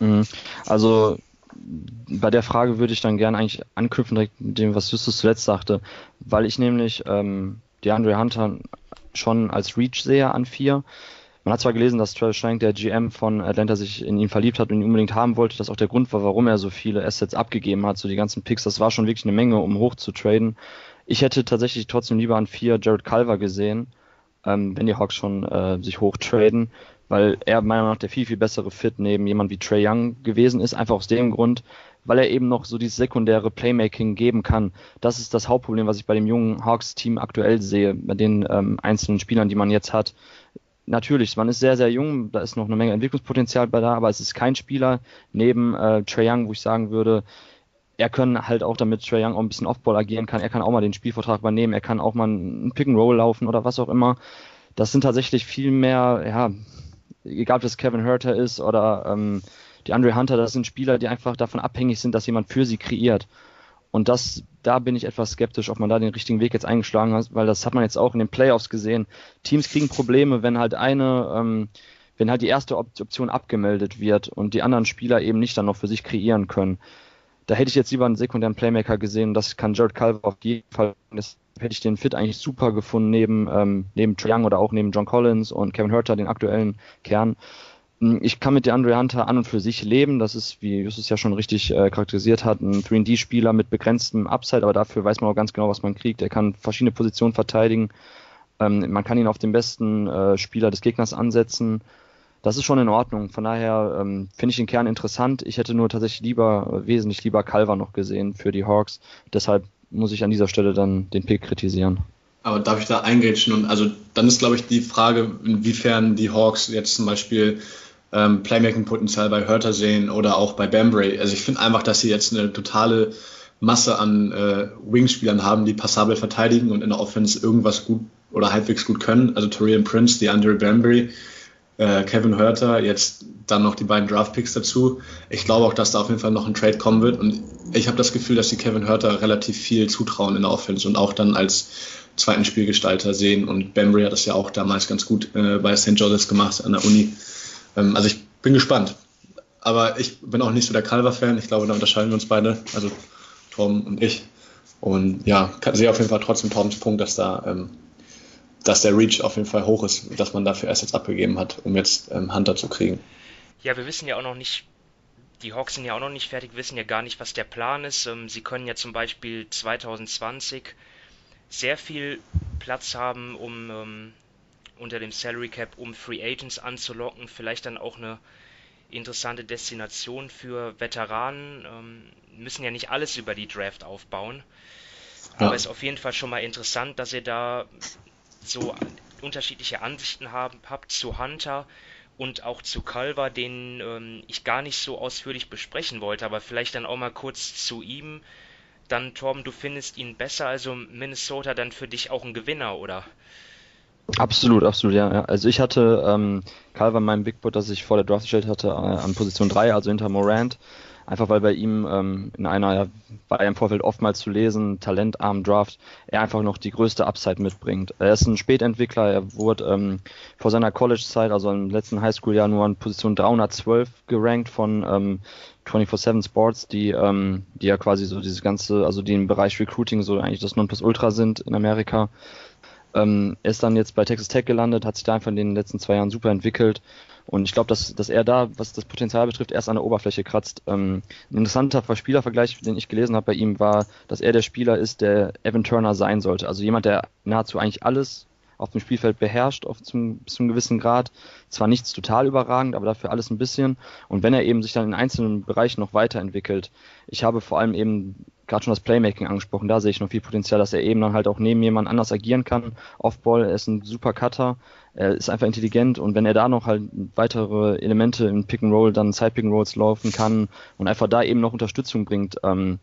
Mhm. Also, bei der Frage würde ich dann gerne eigentlich anknüpfen direkt dem, was Justus zuletzt sagte, weil ich nämlich ähm, die Andre Hunter schon als Reach sehe an 4 man hat zwar gelesen, dass Travis Schrank, der GM von Atlanta, sich in ihn verliebt hat und ihn unbedingt haben wollte, dass auch der Grund war, warum er so viele Assets abgegeben hat, so die ganzen Picks. Das war schon wirklich eine Menge, um hoch zu traden. Ich hätte tatsächlich trotzdem lieber an vier Jared Culver gesehen, ähm, wenn die Hawks schon äh, sich hoch traden, weil er meiner Meinung nach der viel, viel bessere Fit neben jemand wie Trey Young gewesen ist, einfach aus dem Grund, weil er eben noch so dieses sekundäre Playmaking geben kann. Das ist das Hauptproblem, was ich bei dem jungen Hawks-Team aktuell sehe, bei den ähm, einzelnen Spielern, die man jetzt hat natürlich, man ist sehr, sehr jung, da ist noch eine Menge Entwicklungspotenzial bei da, aber es ist kein Spieler neben äh, Trae Young, wo ich sagen würde, er kann halt auch damit Trae Young auch ein bisschen Offball agieren kann, er kann auch mal den Spielvertrag übernehmen, er kann auch mal einen Pick and Roll laufen oder was auch immer. Das sind tatsächlich viel mehr, ja, egal ob das Kevin Herter ist oder ähm, die Andre Hunter, das sind Spieler, die einfach davon abhängig sind, dass jemand für sie kreiert. Und das, da bin ich etwas skeptisch, ob man da den richtigen Weg jetzt eingeschlagen hat, weil das hat man jetzt auch in den Playoffs gesehen. Teams kriegen Probleme, wenn halt eine, ähm, wenn halt die erste Option abgemeldet wird und die anderen Spieler eben nicht dann noch für sich kreieren können. Da hätte ich jetzt lieber einen sekundären Playmaker gesehen. Das kann Jared Culver auf jeden Fall. Das hätte ich den Fit eigentlich super gefunden neben ähm, neben Trae Young oder auch neben John Collins und Kevin Herter, den aktuellen Kern. Hm, ich kann mit DeAndre Hunter an und für sich leben. Das ist, wie Justus ja schon richtig äh, charakterisiert hat, ein 3D-Spieler mit begrenztem Upside, aber dafür weiß man auch ganz genau, was man kriegt. Er kann verschiedene Positionen verteidigen. Ähm, man kann ihn auf den besten äh, Spieler des Gegners ansetzen. Das ist schon in Ordnung. Von daher ähm, finde ich den Kern interessant. Ich hätte nur tatsächlich lieber, äh, wesentlich lieber Calver noch gesehen für die Hawks. Deshalb muss ich an dieser Stelle dann den Pick kritisieren. Aber darf ich da eingrätschen? Und also dann ist, glaube ich, die Frage, inwiefern die Hawks jetzt zum Beispiel ähm, Playmaking-Potenzial bei Hörter sehen oder auch bei Bambray. Also ich finde einfach, dass sie jetzt eine totale Masse an äh, Wingspielern haben, die passabel verteidigen und in der Offense irgendwas gut oder halbwegs gut können. Also Torian Prince, die Andre Bambry, äh, Kevin Hörter, jetzt dann noch die beiden Draftpicks dazu. Ich glaube auch, dass da auf jeden Fall noch ein Trade kommen wird und ich habe das Gefühl, dass die Kevin Hörter relativ viel zutrauen in der Offense und auch dann als zweiten Spielgestalter sehen und Bambry hat das ja auch damals ganz gut äh, bei St. Joseph's gemacht an der Uni. Ähm, also ich bin gespannt. Aber ich bin auch nicht so der Calver-Fan. Ich glaube, da unterscheiden wir uns beide, also Tom und ich. Und ja, sehe auf jeden Fall trotzdem Toms Punkt, dass da, ähm, dass der Reach auf jeden Fall hoch ist, dass man dafür Assets abgegeben hat, um jetzt ähm, Hunter zu kriegen. Ja, wir wissen ja auch noch nicht, die Hawks sind ja auch noch nicht fertig, wissen ja gar nicht, was der Plan ist. Ähm, sie können ja zum Beispiel 2020 sehr viel Platz haben, um ähm, unter dem Salary Cap, um Free Agents anzulocken, vielleicht dann auch eine interessante Destination für Veteranen. Ähm, müssen ja nicht alles über die Draft aufbauen. Ja. Aber es ist auf jeden Fall schon mal interessant, dass ihr da so unterschiedliche Ansichten haben, habt zu Hunter und auch zu Culver, den ähm, ich gar nicht so ausführlich besprechen wollte, aber vielleicht dann auch mal kurz zu ihm. Dann, Torben, du findest ihn besser, also Minnesota dann für dich auch ein Gewinner, oder? Absolut, absolut, ja. Also ich hatte ähm, Calvin meinem Big Board, das ich vor der Draft gestellt hatte, äh, an Position 3, also hinter Morant. Einfach weil bei ihm ähm, in einer, ja, war er im Vorfeld oftmals zu lesen, talentarmen Draft, er einfach noch die größte Upside mitbringt. Er ist ein Spätentwickler, er wurde ähm, vor seiner College-Zeit, also im letzten Highschool-Jahr nur an Position 312 gerankt von ähm, 24-7 Sports, die, ähm, die ja quasi so dieses ganze, also die im Bereich Recruiting so eigentlich das Nonplusultra sind in Amerika. Ähm, er ist dann jetzt bei Texas Tech gelandet, hat sich da einfach in den letzten zwei Jahren super entwickelt. Und ich glaube, dass, dass er da, was das Potenzial betrifft, erst an der Oberfläche kratzt. Ähm, ein interessanter Spielervergleich, den ich gelesen habe bei ihm, war, dass er der Spieler ist, der Evan Turner sein sollte. Also jemand, der nahezu eigentlich alles auf dem Spielfeld beherrscht, auf zum, bis zu einem gewissen Grad. Zwar nichts total überragend, aber dafür alles ein bisschen. Und wenn er eben sich dann in einzelnen Bereichen noch weiterentwickelt, ich habe vor allem eben gerade schon das Playmaking angesprochen, da sehe ich noch viel Potenzial, dass er eben dann halt auch neben jemand anders agieren kann. Offball, er ist ein super Cutter, er ist einfach intelligent und wenn er da noch halt weitere Elemente im Pick and Roll, dann Side Pick and Rolls laufen kann und einfach da eben noch Unterstützung bringt, ähm,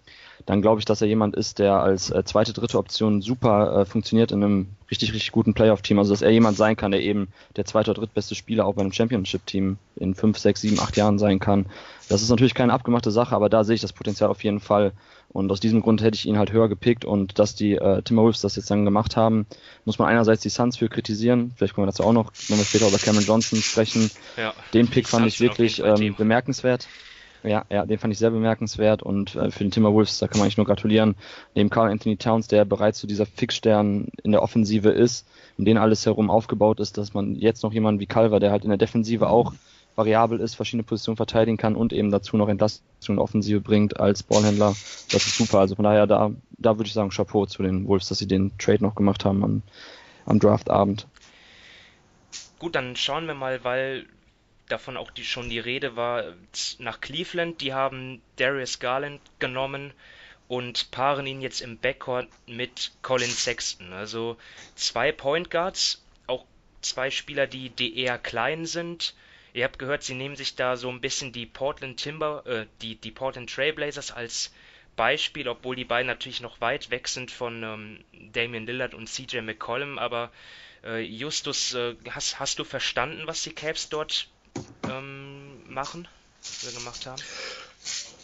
dann glaube ich, dass er jemand ist, der als äh, zweite, dritte Option super äh, funktioniert in einem richtig, richtig guten Playoff-Team. Also dass er jemand sein kann, der eben der zweite oder drittbeste Spieler auch bei einem Championship-Team in fünf, sechs, sieben, acht Jahren sein kann. Das ist natürlich keine abgemachte Sache, aber da sehe ich das Potenzial auf jeden Fall. Und aus diesem Grund hätte ich ihn halt höher gepickt und dass die äh, Timberwolves das jetzt dann gemacht haben, muss man einerseits die Suns für kritisieren. Vielleicht können wir dazu auch noch, wenn wir später über Cameron Johnson sprechen. Ja, Den Pick fand ich wirklich ähm, bemerkenswert. Ja, ja, den fand ich sehr bemerkenswert und äh, für den Timberwolves, da kann man eigentlich nur gratulieren. Neben Carl Anthony Towns, der bereits zu so dieser Fixstern in der Offensive ist, um den alles herum aufgebaut ist, dass man jetzt noch jemanden wie Calver, der halt in der Defensive auch variabel ist, verschiedene Positionen verteidigen kann und eben dazu noch Entlastung und Offensive bringt als Ballhändler. Das ist super. Also von daher, da, da würde ich sagen, Chapeau zu den Wolves, dass sie den Trade noch gemacht haben am, am Draftabend. Gut, dann schauen wir mal, weil davon auch die, schon die Rede war, nach Cleveland. Die haben Darius Garland genommen und paaren ihn jetzt im Backcourt mit Colin Sexton. Also zwei Point Guards, auch zwei Spieler, die, die eher klein sind. Ihr habt gehört, sie nehmen sich da so ein bisschen die Portland Timber, äh, die, die Portland Trailblazers als Beispiel, obwohl die beiden natürlich noch weit weg sind von ähm, Damian Lillard und CJ McCollum. Aber äh, Justus, äh, hast, hast du verstanden, was die Caps dort ähm, machen, oder gemacht haben?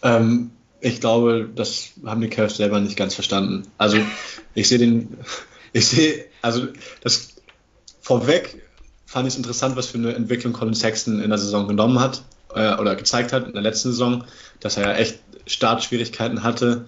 Ähm, ich glaube, das haben die Cavs selber nicht ganz verstanden. Also ich sehe den, ich sehe, also das vorweg fand ich es interessant, was für eine Entwicklung Colin Sexton in der Saison genommen hat äh, oder gezeigt hat in der letzten Saison, dass er ja echt Startschwierigkeiten hatte.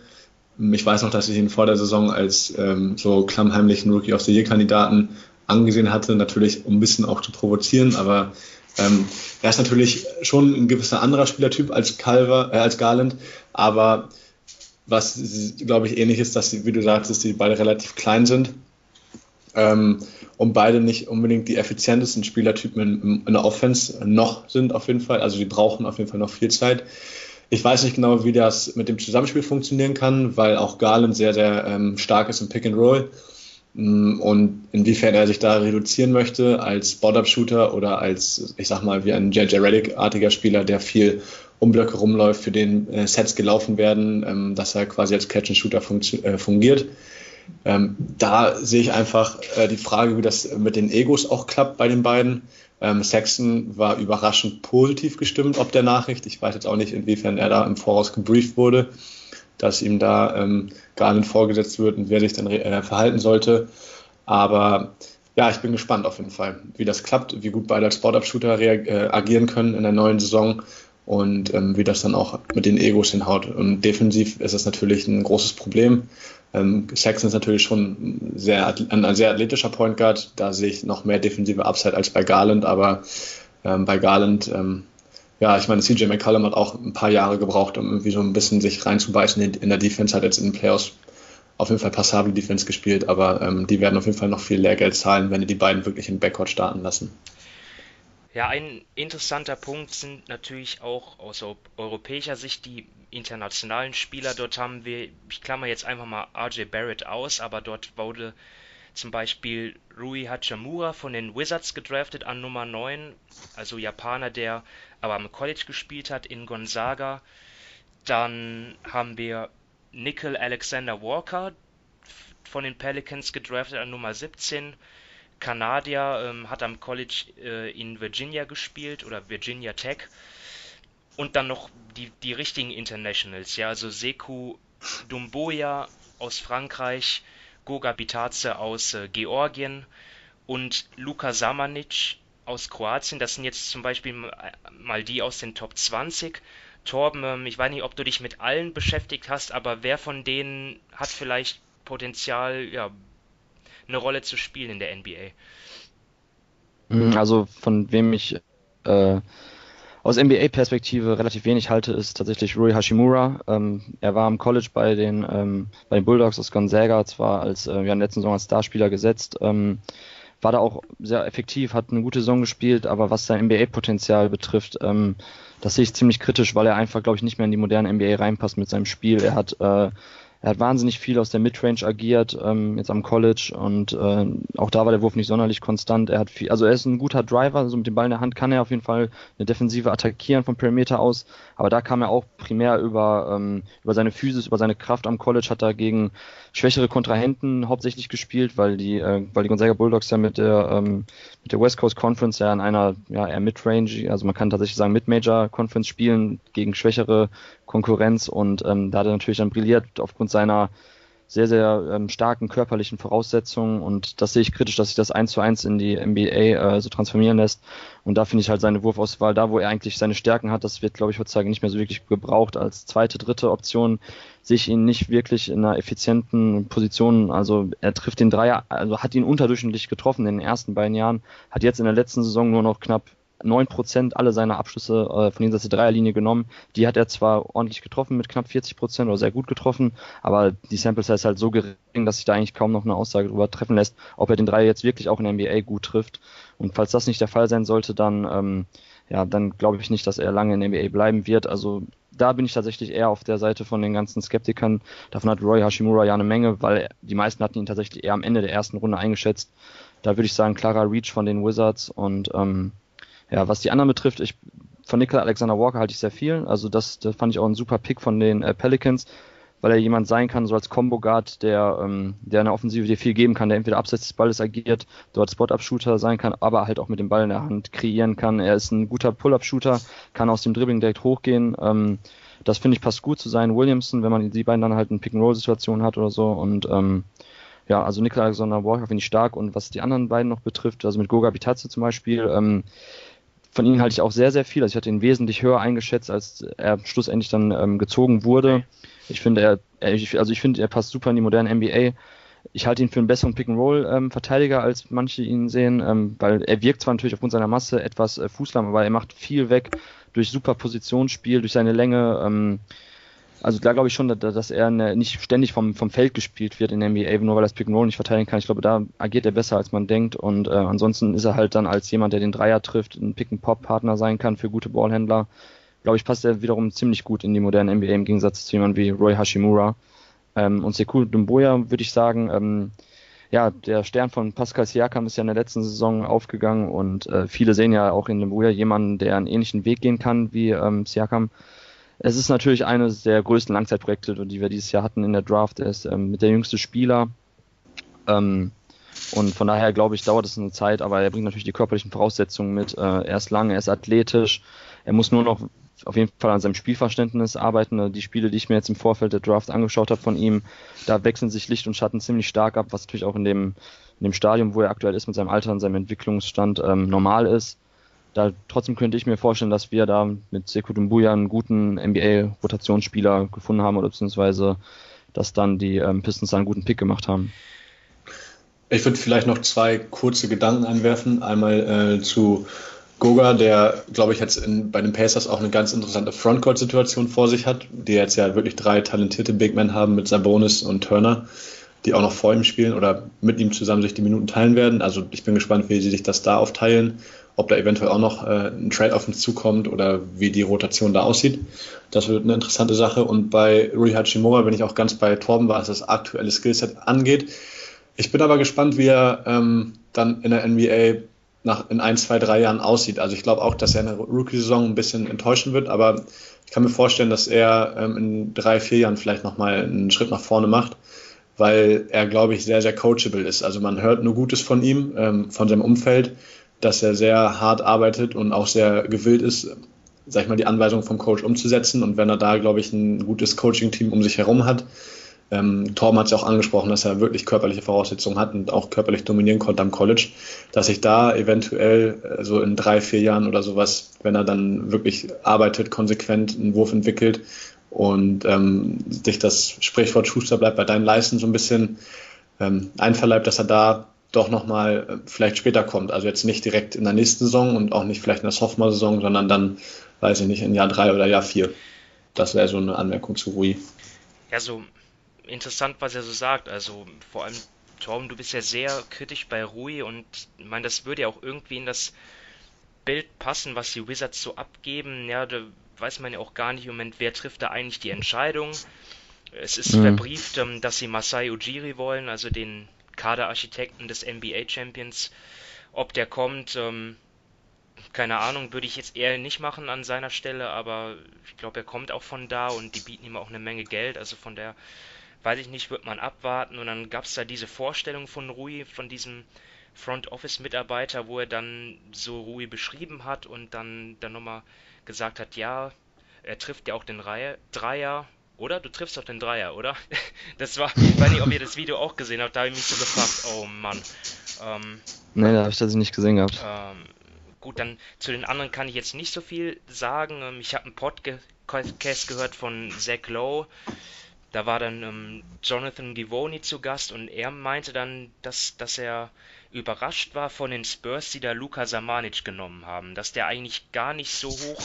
Ich weiß noch, dass ich ihn vor der Saison als ähm, so klammheimlichen Rookie of the Year Kandidaten angesehen hatte, natürlich um ein bisschen auch zu provozieren, aber ähm, er ist natürlich schon ein gewisser anderer Spielertyp als Calver, äh, als Garland, aber was, glaube ich, ähnlich ist, dass sie, wie du sagst, dass die beide relativ klein sind ähm, und beide nicht unbedingt die effizientesten Spielertypen in, der Offense noch sind auf jeden Fall. Also die brauchen auf jeden Fall noch viel Zeit. Ich weiß nicht genau, wie das mit dem Zusammenspiel funktionieren kann, weil auch Garland sehr, sehr ähm, stark ist im Pick and Roll. Mm, und inwiefern er sich da reduzieren möchte als Spot-Up-Shooter oder als, ich sag mal, wie ein JJ Reddick-artiger Spieler, der viel um Blöcke rumläuft, für den äh, Sets gelaufen werden, ähm, dass er quasi als Catch-and-Shooter äh, fungiert. Ähm, da sehe ich einfach äh, die Frage, wie das mit den Egos auch klappt bei den beiden. Ähm, Saxon war überraschend positiv gestimmt ob der Nachricht. Ich weiß jetzt auch nicht, inwiefern er da im Voraus gebrieft wurde dass ihm da ähm, gar nicht vorgesetzt wird und wer sich dann äh, verhalten sollte. Aber ja, ich bin gespannt auf jeden Fall, wie das klappt, wie gut beide als Spot-Up-Shooter äh, agieren können in der neuen Saison und ähm, wie das dann auch mit den Egos hinhaut. Und defensiv ist das natürlich ein großes Problem. Ähm, Saxon ist natürlich schon sehr, ein sehr athletischer Point Guard. Da sehe ich noch mehr defensive Upside als bei Garland, aber ähm, bei Garland ähm, ja, ich meine, CJ McCollum hat auch ein paar Jahre gebraucht, um irgendwie so ein bisschen sich reinzubeißen in der Defense, hat jetzt in den Playoffs auf jeden Fall passable Defense gespielt, aber ähm, die werden auf jeden Fall noch viel Lehrgeld zahlen, wenn die beiden wirklich im Backcourt starten lassen. Ja, ein interessanter Punkt sind natürlich auch aus europäischer Sicht die internationalen Spieler. Dort haben wir, ich klammer jetzt einfach mal RJ Barrett aus, aber dort wurde zum Beispiel Rui Hachimura von den Wizards gedraftet an Nummer 9, also Japaner, der aber am College gespielt hat in Gonzaga. Dann haben wir Nickel Alexander Walker von den Pelicans gedraftet an Nummer 17. Kanadier, ähm, hat am College äh, in Virginia gespielt oder Virginia Tech. und dann noch die, die richtigen Internationals, ja, also Seku Dumboya aus Frankreich, Goga Bitaze aus äh, Georgien und Luka Samanic aus Kroatien. Das sind jetzt zum Beispiel mal die aus den Top 20. Torben, ähm, ich weiß nicht, ob du dich mit allen beschäftigt hast, aber wer von denen hat vielleicht Potenzial, ja, eine Rolle zu spielen in der NBA? Hm, also von wem ich äh, aus NBA-Perspektive relativ wenig halte, ist tatsächlich Rui Hashimura. Ähm, er war am College bei den, ähm, bei den Bulldogs aus Gonzaga, zwar als äh, ja, der letzten Saison als Starspieler gesetzt, ähm, war da auch sehr effektiv, hat eine gute Saison gespielt, aber was sein NBA-Potenzial betrifft, ähm, das sehe ich ziemlich kritisch, weil er einfach, glaube ich, nicht mehr in die moderne NBA reinpasst mit seinem Spiel. Er hat äh, er hat wahnsinnig viel aus der Midrange agiert, ähm, jetzt am College und äh, auch da war der Wurf nicht sonderlich konstant. Er hat viel, also er ist ein guter Driver, also mit dem Ball in der Hand kann er auf jeden Fall eine Defensive attackieren vom Perimeter aus, aber da kam er auch primär über, ähm, über seine Physis, über seine Kraft am College, hat er gegen schwächere Kontrahenten hauptsächlich gespielt, weil die, äh, weil die Gonzaga Bulldogs ja mit der, ähm, mit der West Coast Conference ja in einer ja, eher Midrange, also man kann tatsächlich sagen Mid-Major Conference spielen gegen schwächere Konkurrenz und ähm, da hat er natürlich dann brilliert aufgrund seiner sehr, sehr ähm, starken körperlichen Voraussetzungen und das sehe ich kritisch, dass sich das eins zu eins in die NBA äh, so transformieren lässt. Und da finde ich halt seine Wurfauswahl, da wo er eigentlich seine Stärken hat, das wird, glaube ich, heutzutage nicht mehr so wirklich gebraucht. Als zweite, dritte Option sehe ich ihn nicht wirklich in einer effizienten Position. Also er trifft den Dreier, also hat ihn unterdurchschnittlich getroffen in den ersten beiden Jahren, hat jetzt in der letzten Saison nur noch knapp 9% alle seine Abschlüsse äh, von jenseits der Dreierlinie genommen. Die hat er zwar ordentlich getroffen mit knapp 40% oder sehr gut getroffen, aber die Sample Size ist halt so gering, dass sich da eigentlich kaum noch eine Aussage darüber treffen lässt, ob er den Dreier jetzt wirklich auch in der NBA gut trifft. Und falls das nicht der Fall sein sollte, dann, ähm, ja, dann glaube ich nicht, dass er lange in der NBA bleiben wird. Also da bin ich tatsächlich eher auf der Seite von den ganzen Skeptikern. Davon hat Roy Hashimura ja eine Menge, weil die meisten hatten ihn tatsächlich eher am Ende der ersten Runde eingeschätzt. Da würde ich sagen, klarer Reach von den Wizards und ähm, ja, was die anderen betrifft, ich von Nicola Alexander Walker halte ich sehr viel. Also das, das fand ich auch ein super Pick von den äh, Pelicans, weil er jemand sein kann, so als Combo Guard, der, ähm, der eine Offensive dir viel geben kann, der entweder abseits des Balles agiert, dort Spot-Up-Shooter sein kann, aber halt auch mit dem Ball in der Hand kreieren kann. Er ist ein guter Pull-Up-Shooter, kann aus dem Dribbling direkt hochgehen. Ähm, das finde ich passt gut zu sein Williamson, wenn man die beiden dann halt eine Pick-and-Roll-Situation hat oder so. Und ähm, ja, also Nicola Alexander Walker finde ich stark. Und was die anderen beiden noch betrifft, also mit Goga Bitadze zum Beispiel, ähm, von ihm halte ich auch sehr, sehr viel. Also ich hatte ihn wesentlich höher eingeschätzt, als er schlussendlich dann ähm, gezogen wurde. Ich finde, er, also ich finde, er passt super in die moderne NBA. Ich halte ihn für einen besseren Pick-and-Roll-Verteidiger, ähm, als manche ihn sehen, ähm, weil er wirkt zwar natürlich aufgrund seiner Masse etwas äh, fußlahm, aber er macht viel weg durch super Positionsspiel, durch seine Länge. Also da glaube ich schon, dass er nicht ständig vom, vom Feld gespielt wird in der NBA, nur weil er das Pick and Roll nicht verteidigen kann. Ich glaube, da agiert er besser, als man denkt. Und äh, ansonsten ist er halt dann als jemand, der den Dreier trifft, ein Pick-and-Pop-Partner sein kann für gute Ballhändler. Glaube ich, passt er wiederum ziemlich gut in die moderne NBA im Gegensatz zu jemandem wie Roy Hashimura. Ähm, und Sekou Dumboya würde ich sagen, ähm, ja, der Stern von Pascal Siakam ist ja in der letzten Saison aufgegangen und äh, viele sehen ja auch in Dumboya jemanden, der einen ähnlichen Weg gehen kann wie ähm, Siakam es ist natürlich eines der größten Langzeitprojekte, die wir dieses Jahr hatten in der Draft. Er ist ähm, mit der jüngste Spieler. Ähm, und von daher glaube ich, dauert es eine Zeit, aber er bringt natürlich die körperlichen Voraussetzungen mit. Äh, er ist lang, er ist athletisch. Er muss nur noch auf jeden Fall an seinem Spielverständnis arbeiten. Die Spiele, die ich mir jetzt im Vorfeld der Draft angeschaut habe von ihm, da wechseln sich Licht und Schatten ziemlich stark ab, was natürlich auch in dem, in dem Stadium, wo er aktuell ist, mit seinem Alter und seinem Entwicklungsstand ähm, normal ist da trotzdem könnte ich mir vorstellen, dass wir da mit Sekou Dumbuya einen guten NBA-Rotationsspieler gefunden haben oder beziehungsweise dass dann die ähm, Pistons einen guten Pick gemacht haben. Ich würde vielleicht noch zwei kurze Gedanken einwerfen. Einmal äh, zu Goga, der, glaube ich, jetzt in, bei den Pacers auch eine ganz interessante Frontcourt-Situation vor sich hat, die jetzt ja wirklich drei talentierte Big Men haben mit Sabonis und Turner, die auch noch vor ihm spielen oder mit ihm zusammen sich die Minuten teilen werden. Also ich bin gespannt, wie sie sich das da aufteilen ob da eventuell auch noch äh, ein Trade auf uns zukommt oder wie die Rotation da aussieht. Das wird eine interessante Sache. Und bei Rui Hachimura bin ich auch ganz bei Torben, was das aktuelle Skillset angeht. Ich bin aber gespannt, wie er ähm, dann in der NBA nach, in ein, zwei, drei Jahren aussieht. Also ich glaube auch, dass er in der Rookie-Saison ein bisschen enttäuschen wird, aber ich kann mir vorstellen, dass er ähm, in drei, vier Jahren vielleicht nochmal einen Schritt nach vorne macht, weil er, glaube ich, sehr, sehr coachable ist. Also man hört nur Gutes von ihm, ähm, von seinem Umfeld dass er sehr hart arbeitet und auch sehr gewillt ist, sag ich mal, die Anweisung vom Coach umzusetzen. Und wenn er da, glaube ich, ein gutes Coaching-Team um sich herum hat, ähm, Torben hat es ja auch angesprochen, dass er wirklich körperliche Voraussetzungen hat und auch körperlich dominieren konnte am College, dass sich da eventuell äh, so in drei, vier Jahren oder sowas, wenn er dann wirklich arbeitet, konsequent einen Wurf entwickelt und ähm, sich das Sprichwort Schuster bleibt bei deinen Leisten so ein bisschen ähm, einverleibt, dass er da doch nochmal äh, vielleicht später kommt. Also jetzt nicht direkt in der nächsten Saison und auch nicht vielleicht in der Sophomore-Saison, sondern dann, weiß ich nicht, in Jahr drei oder Jahr vier. Das wäre so eine Anmerkung zu Rui. Ja, so interessant, was er so sagt. Also vor allem, Torben, du bist ja sehr kritisch bei Rui und ich meine, das würde ja auch irgendwie in das Bild passen, was die Wizards so abgeben. Ja, da weiß man ja auch gar nicht im Moment, wer trifft da eigentlich die Entscheidung. Es ist mhm. verbrieft, ähm, dass sie Masai Ujiri wollen, also den Kaderarchitekten des NBA Champions. Ob der kommt, ähm, keine Ahnung, würde ich jetzt eher nicht machen an seiner Stelle, aber ich glaube, er kommt auch von da und die bieten ihm auch eine Menge Geld, also von der weiß ich nicht, wird man abwarten. Und dann gab es da diese Vorstellung von Rui, von diesem Front Office Mitarbeiter, wo er dann so Rui beschrieben hat und dann, dann nochmal gesagt hat, ja, er trifft ja auch den Reihe, Dreier, oder? Du triffst doch den Dreier, oder? Das war, ich weiß nicht, ob ihr das Video auch gesehen habt, da habe ich mich so gefragt, oh Mann. Ähm, nee, da habe ich das nicht gesehen gehabt. Ähm, gut, dann zu den anderen kann ich jetzt nicht so viel sagen. Ähm, ich habe einen Podcast gehört von Zach Lowe, da war dann ähm, Jonathan Givoni zu Gast und er meinte dann, dass, dass er überrascht war von den Spurs, die da Luka Samanic genommen haben, dass der eigentlich gar nicht so hoch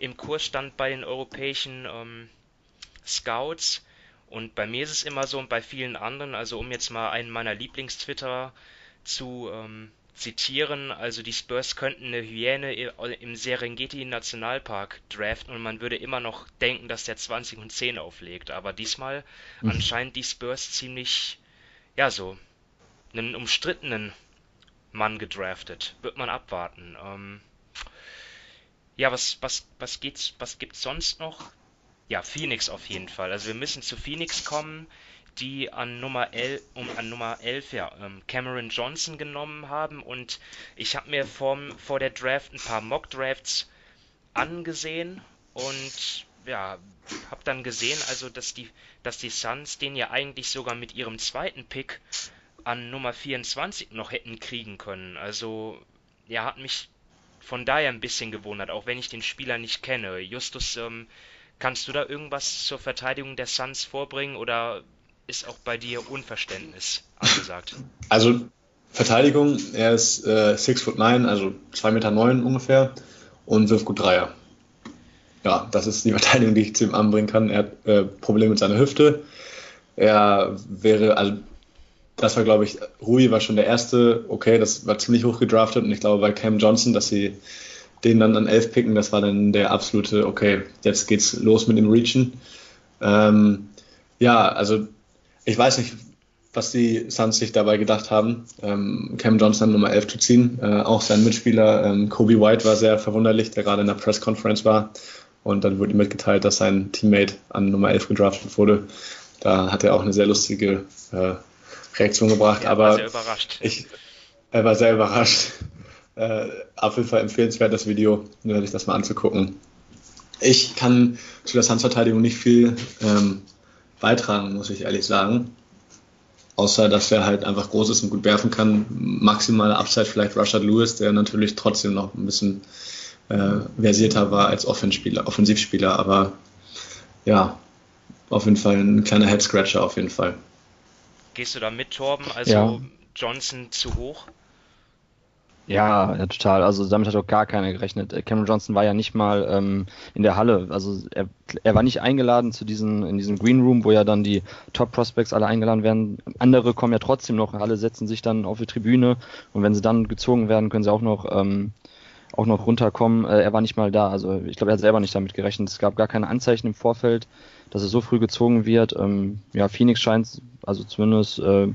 im Kurs stand bei den europäischen ähm, Scouts. Und bei mir ist es immer so und bei vielen anderen, also um jetzt mal einen meiner Lieblingstwitterer zu ähm, zitieren, also die Spurs könnten eine Hyäne im Serengeti Nationalpark draften und man würde immer noch denken, dass der 20 und 10 auflegt. Aber diesmal mhm. anscheinend die Spurs ziemlich, ja so, einen umstrittenen Mann gedraftet. Wird man abwarten. Ähm, ja, was, was, was geht's, was gibt's sonst noch? Ja, Phoenix auf jeden Fall. Also wir müssen zu Phoenix kommen die an Nummer 11, um, an Nummer 11 ja, ähm, Cameron Johnson genommen haben und ich habe mir vorm, vor der Draft ein paar Mock-Drafts angesehen und ja, habe dann gesehen, also dass die, dass die Suns den ja eigentlich sogar mit ihrem zweiten Pick an Nummer 24 noch hätten kriegen können. Also, ja, hat mich von daher ein bisschen gewundert, auch wenn ich den Spieler nicht kenne. Justus, ähm, kannst du da irgendwas zur Verteidigung der Suns vorbringen oder ist auch bei dir Unverständnis angesagt? Also Verteidigung, er ist äh, 6 foot 9, also 2 Meter 9 ungefähr und wirft gut Dreier. Ja, das ist die Verteidigung, die ich zu ihm anbringen kann. Er hat äh, Probleme mit seiner Hüfte. Er wäre, also das war, glaube ich, Rui war schon der erste, okay, das war ziemlich hoch gedraftet und ich glaube bei Cam Johnson, dass sie den dann an 11 picken, das war dann der absolute, okay, jetzt geht's los mit dem Reachen. Ähm, ja, also ich weiß nicht, was die Suns sich dabei gedacht haben, ähm, Cam Johnson Nummer 11 zu ziehen. Äh, auch sein Mitspieler ähm, Kobe White war sehr verwunderlich, der gerade in der Press Conference war. Und dann wurde ihm mitgeteilt, dass sein Teammate an Nummer 11 gedraftet wurde. Da hat er auch eine sehr lustige äh, Reaktion gebracht. Ja, aber war sehr überrascht. Ich, er war sehr überrascht. Äh, auf jeden Fall empfehlenswert, das Video, nur sich das mal anzugucken. Ich kann zu der Suns-Verteidigung nicht viel ähm, beitragen, muss ich ehrlich sagen. Außer, dass er halt einfach groß ist und gut werfen kann. Maximale Upside vielleicht Rashad Lewis, der natürlich trotzdem noch ein bisschen äh, versierter war als Offensivspieler, Offensivspieler. Aber ja, auf jeden Fall ein kleiner Head-Scratcher auf jeden Fall. Gehst du da mit, Torben? Also ja. Johnson zu hoch? Ja, ja, total. Also damit hat auch gar keiner gerechnet. Äh, Cameron Johnson war ja nicht mal ähm, in der Halle. Also er, er war nicht eingeladen zu diesen, in diesem Green Room, wo ja dann die Top Prospects alle eingeladen werden. Andere kommen ja trotzdem noch, alle setzen sich dann auf die Tribüne und wenn sie dann gezogen werden, können sie auch noch ähm, auch noch runterkommen. Äh, er war nicht mal da. Also ich glaube, er hat selber nicht damit gerechnet. Es gab gar keine Anzeichen im Vorfeld, dass er so früh gezogen wird. Ähm, ja, Phoenix scheint, also zumindest äh,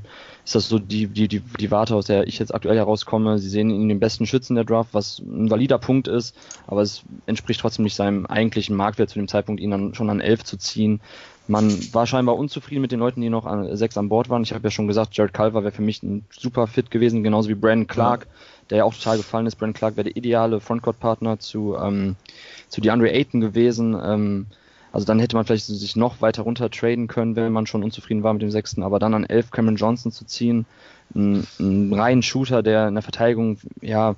ist das so die, die, die, die Warte, aus der ich jetzt aktuell herauskomme. Sie sehen ihn den besten Schützen der Draft, was ein valider Punkt ist, aber es entspricht trotzdem nicht seinem eigentlichen Marktwert zu dem Zeitpunkt, ihn dann schon an elf zu ziehen. Man war scheinbar unzufrieden mit den Leuten, die noch an sechs an Bord waren. Ich habe ja schon gesagt, Jared Culver wäre für mich ein super Fit gewesen, genauso wie Brandon Clark. Der ja auch total gefallen ist. Brent Clark wäre der ideale Frontcourt-Partner zu, ähm, zu DeAndre Ayton gewesen. Ähm, also dann hätte man vielleicht sich noch weiter runter traden können, wenn man schon unzufrieden war mit dem sechsten, aber dann an elf Cameron Johnson zu ziehen, einen, einen reinen Shooter, der in der Verteidigung ja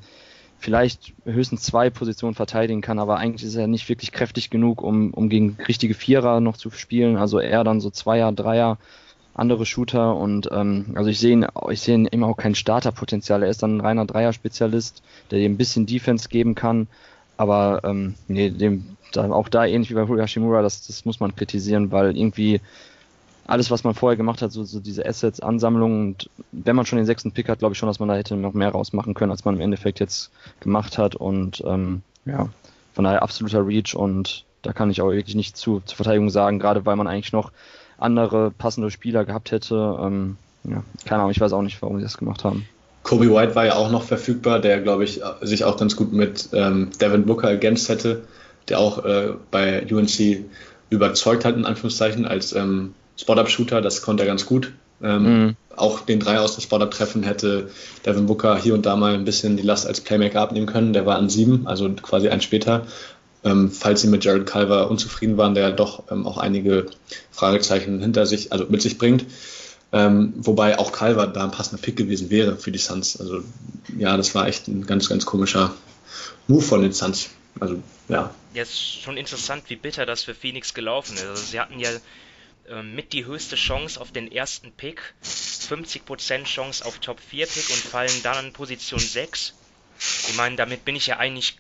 vielleicht höchstens zwei Positionen verteidigen kann, aber eigentlich ist er nicht wirklich kräftig genug, um, um gegen richtige Vierer noch zu spielen. Also eher dann so Zweier, Dreier, andere Shooter und ähm, also ich sehe ihn, ich sehe ihn immer auch kein Starterpotenzial. Er ist dann ein reiner Dreier-Spezialist, der dir ein bisschen Defense geben kann, aber ähm, nee, dem auch da ähnlich wie bei Hashimura, das, das muss man kritisieren, weil irgendwie alles, was man vorher gemacht hat, so, so diese Assets, Ansammlungen und wenn man schon den sechsten Pick hat, glaube ich schon, dass man da hätte noch mehr rausmachen können, als man im Endeffekt jetzt gemacht hat und ähm, ja, von daher absoluter Reach und da kann ich auch wirklich nicht zu, zur Verteidigung sagen, gerade weil man eigentlich noch andere passende Spieler gehabt hätte. Ähm, ja, keine Ahnung, ich weiß auch nicht, warum sie das gemacht haben. Kobe White war ja auch noch verfügbar, der, glaube ich, sich auch ganz gut mit ähm, Devin Booker ergänzt hätte, der auch äh, bei UNC überzeugt hat, in Anführungszeichen, als ähm, Spot-Up-Shooter, das konnte er ganz gut. Ähm, mhm. Auch den drei aus dem Spot-Up-Treffen hätte Devin Booker hier und da mal ein bisschen die Last als Playmaker abnehmen können. Der war an sieben, also quasi ein später. Ähm, falls sie mit Jared Culver unzufrieden waren, der doch ähm, auch einige Fragezeichen hinter sich, also mit sich bringt. Ähm, wobei auch Culver da ein passender Pick gewesen wäre für die Suns. Also ja, das war echt ein ganz, ganz komischer Move von den Suns. Also ja. Ja, ist schon interessant, wie bitter das für Phoenix gelaufen ist. Also sie hatten ja mit die höchste Chance auf den ersten Pick, 50% Chance auf Top 4 Pick und fallen dann an Position 6. Ich meine, damit bin ich ja eigentlich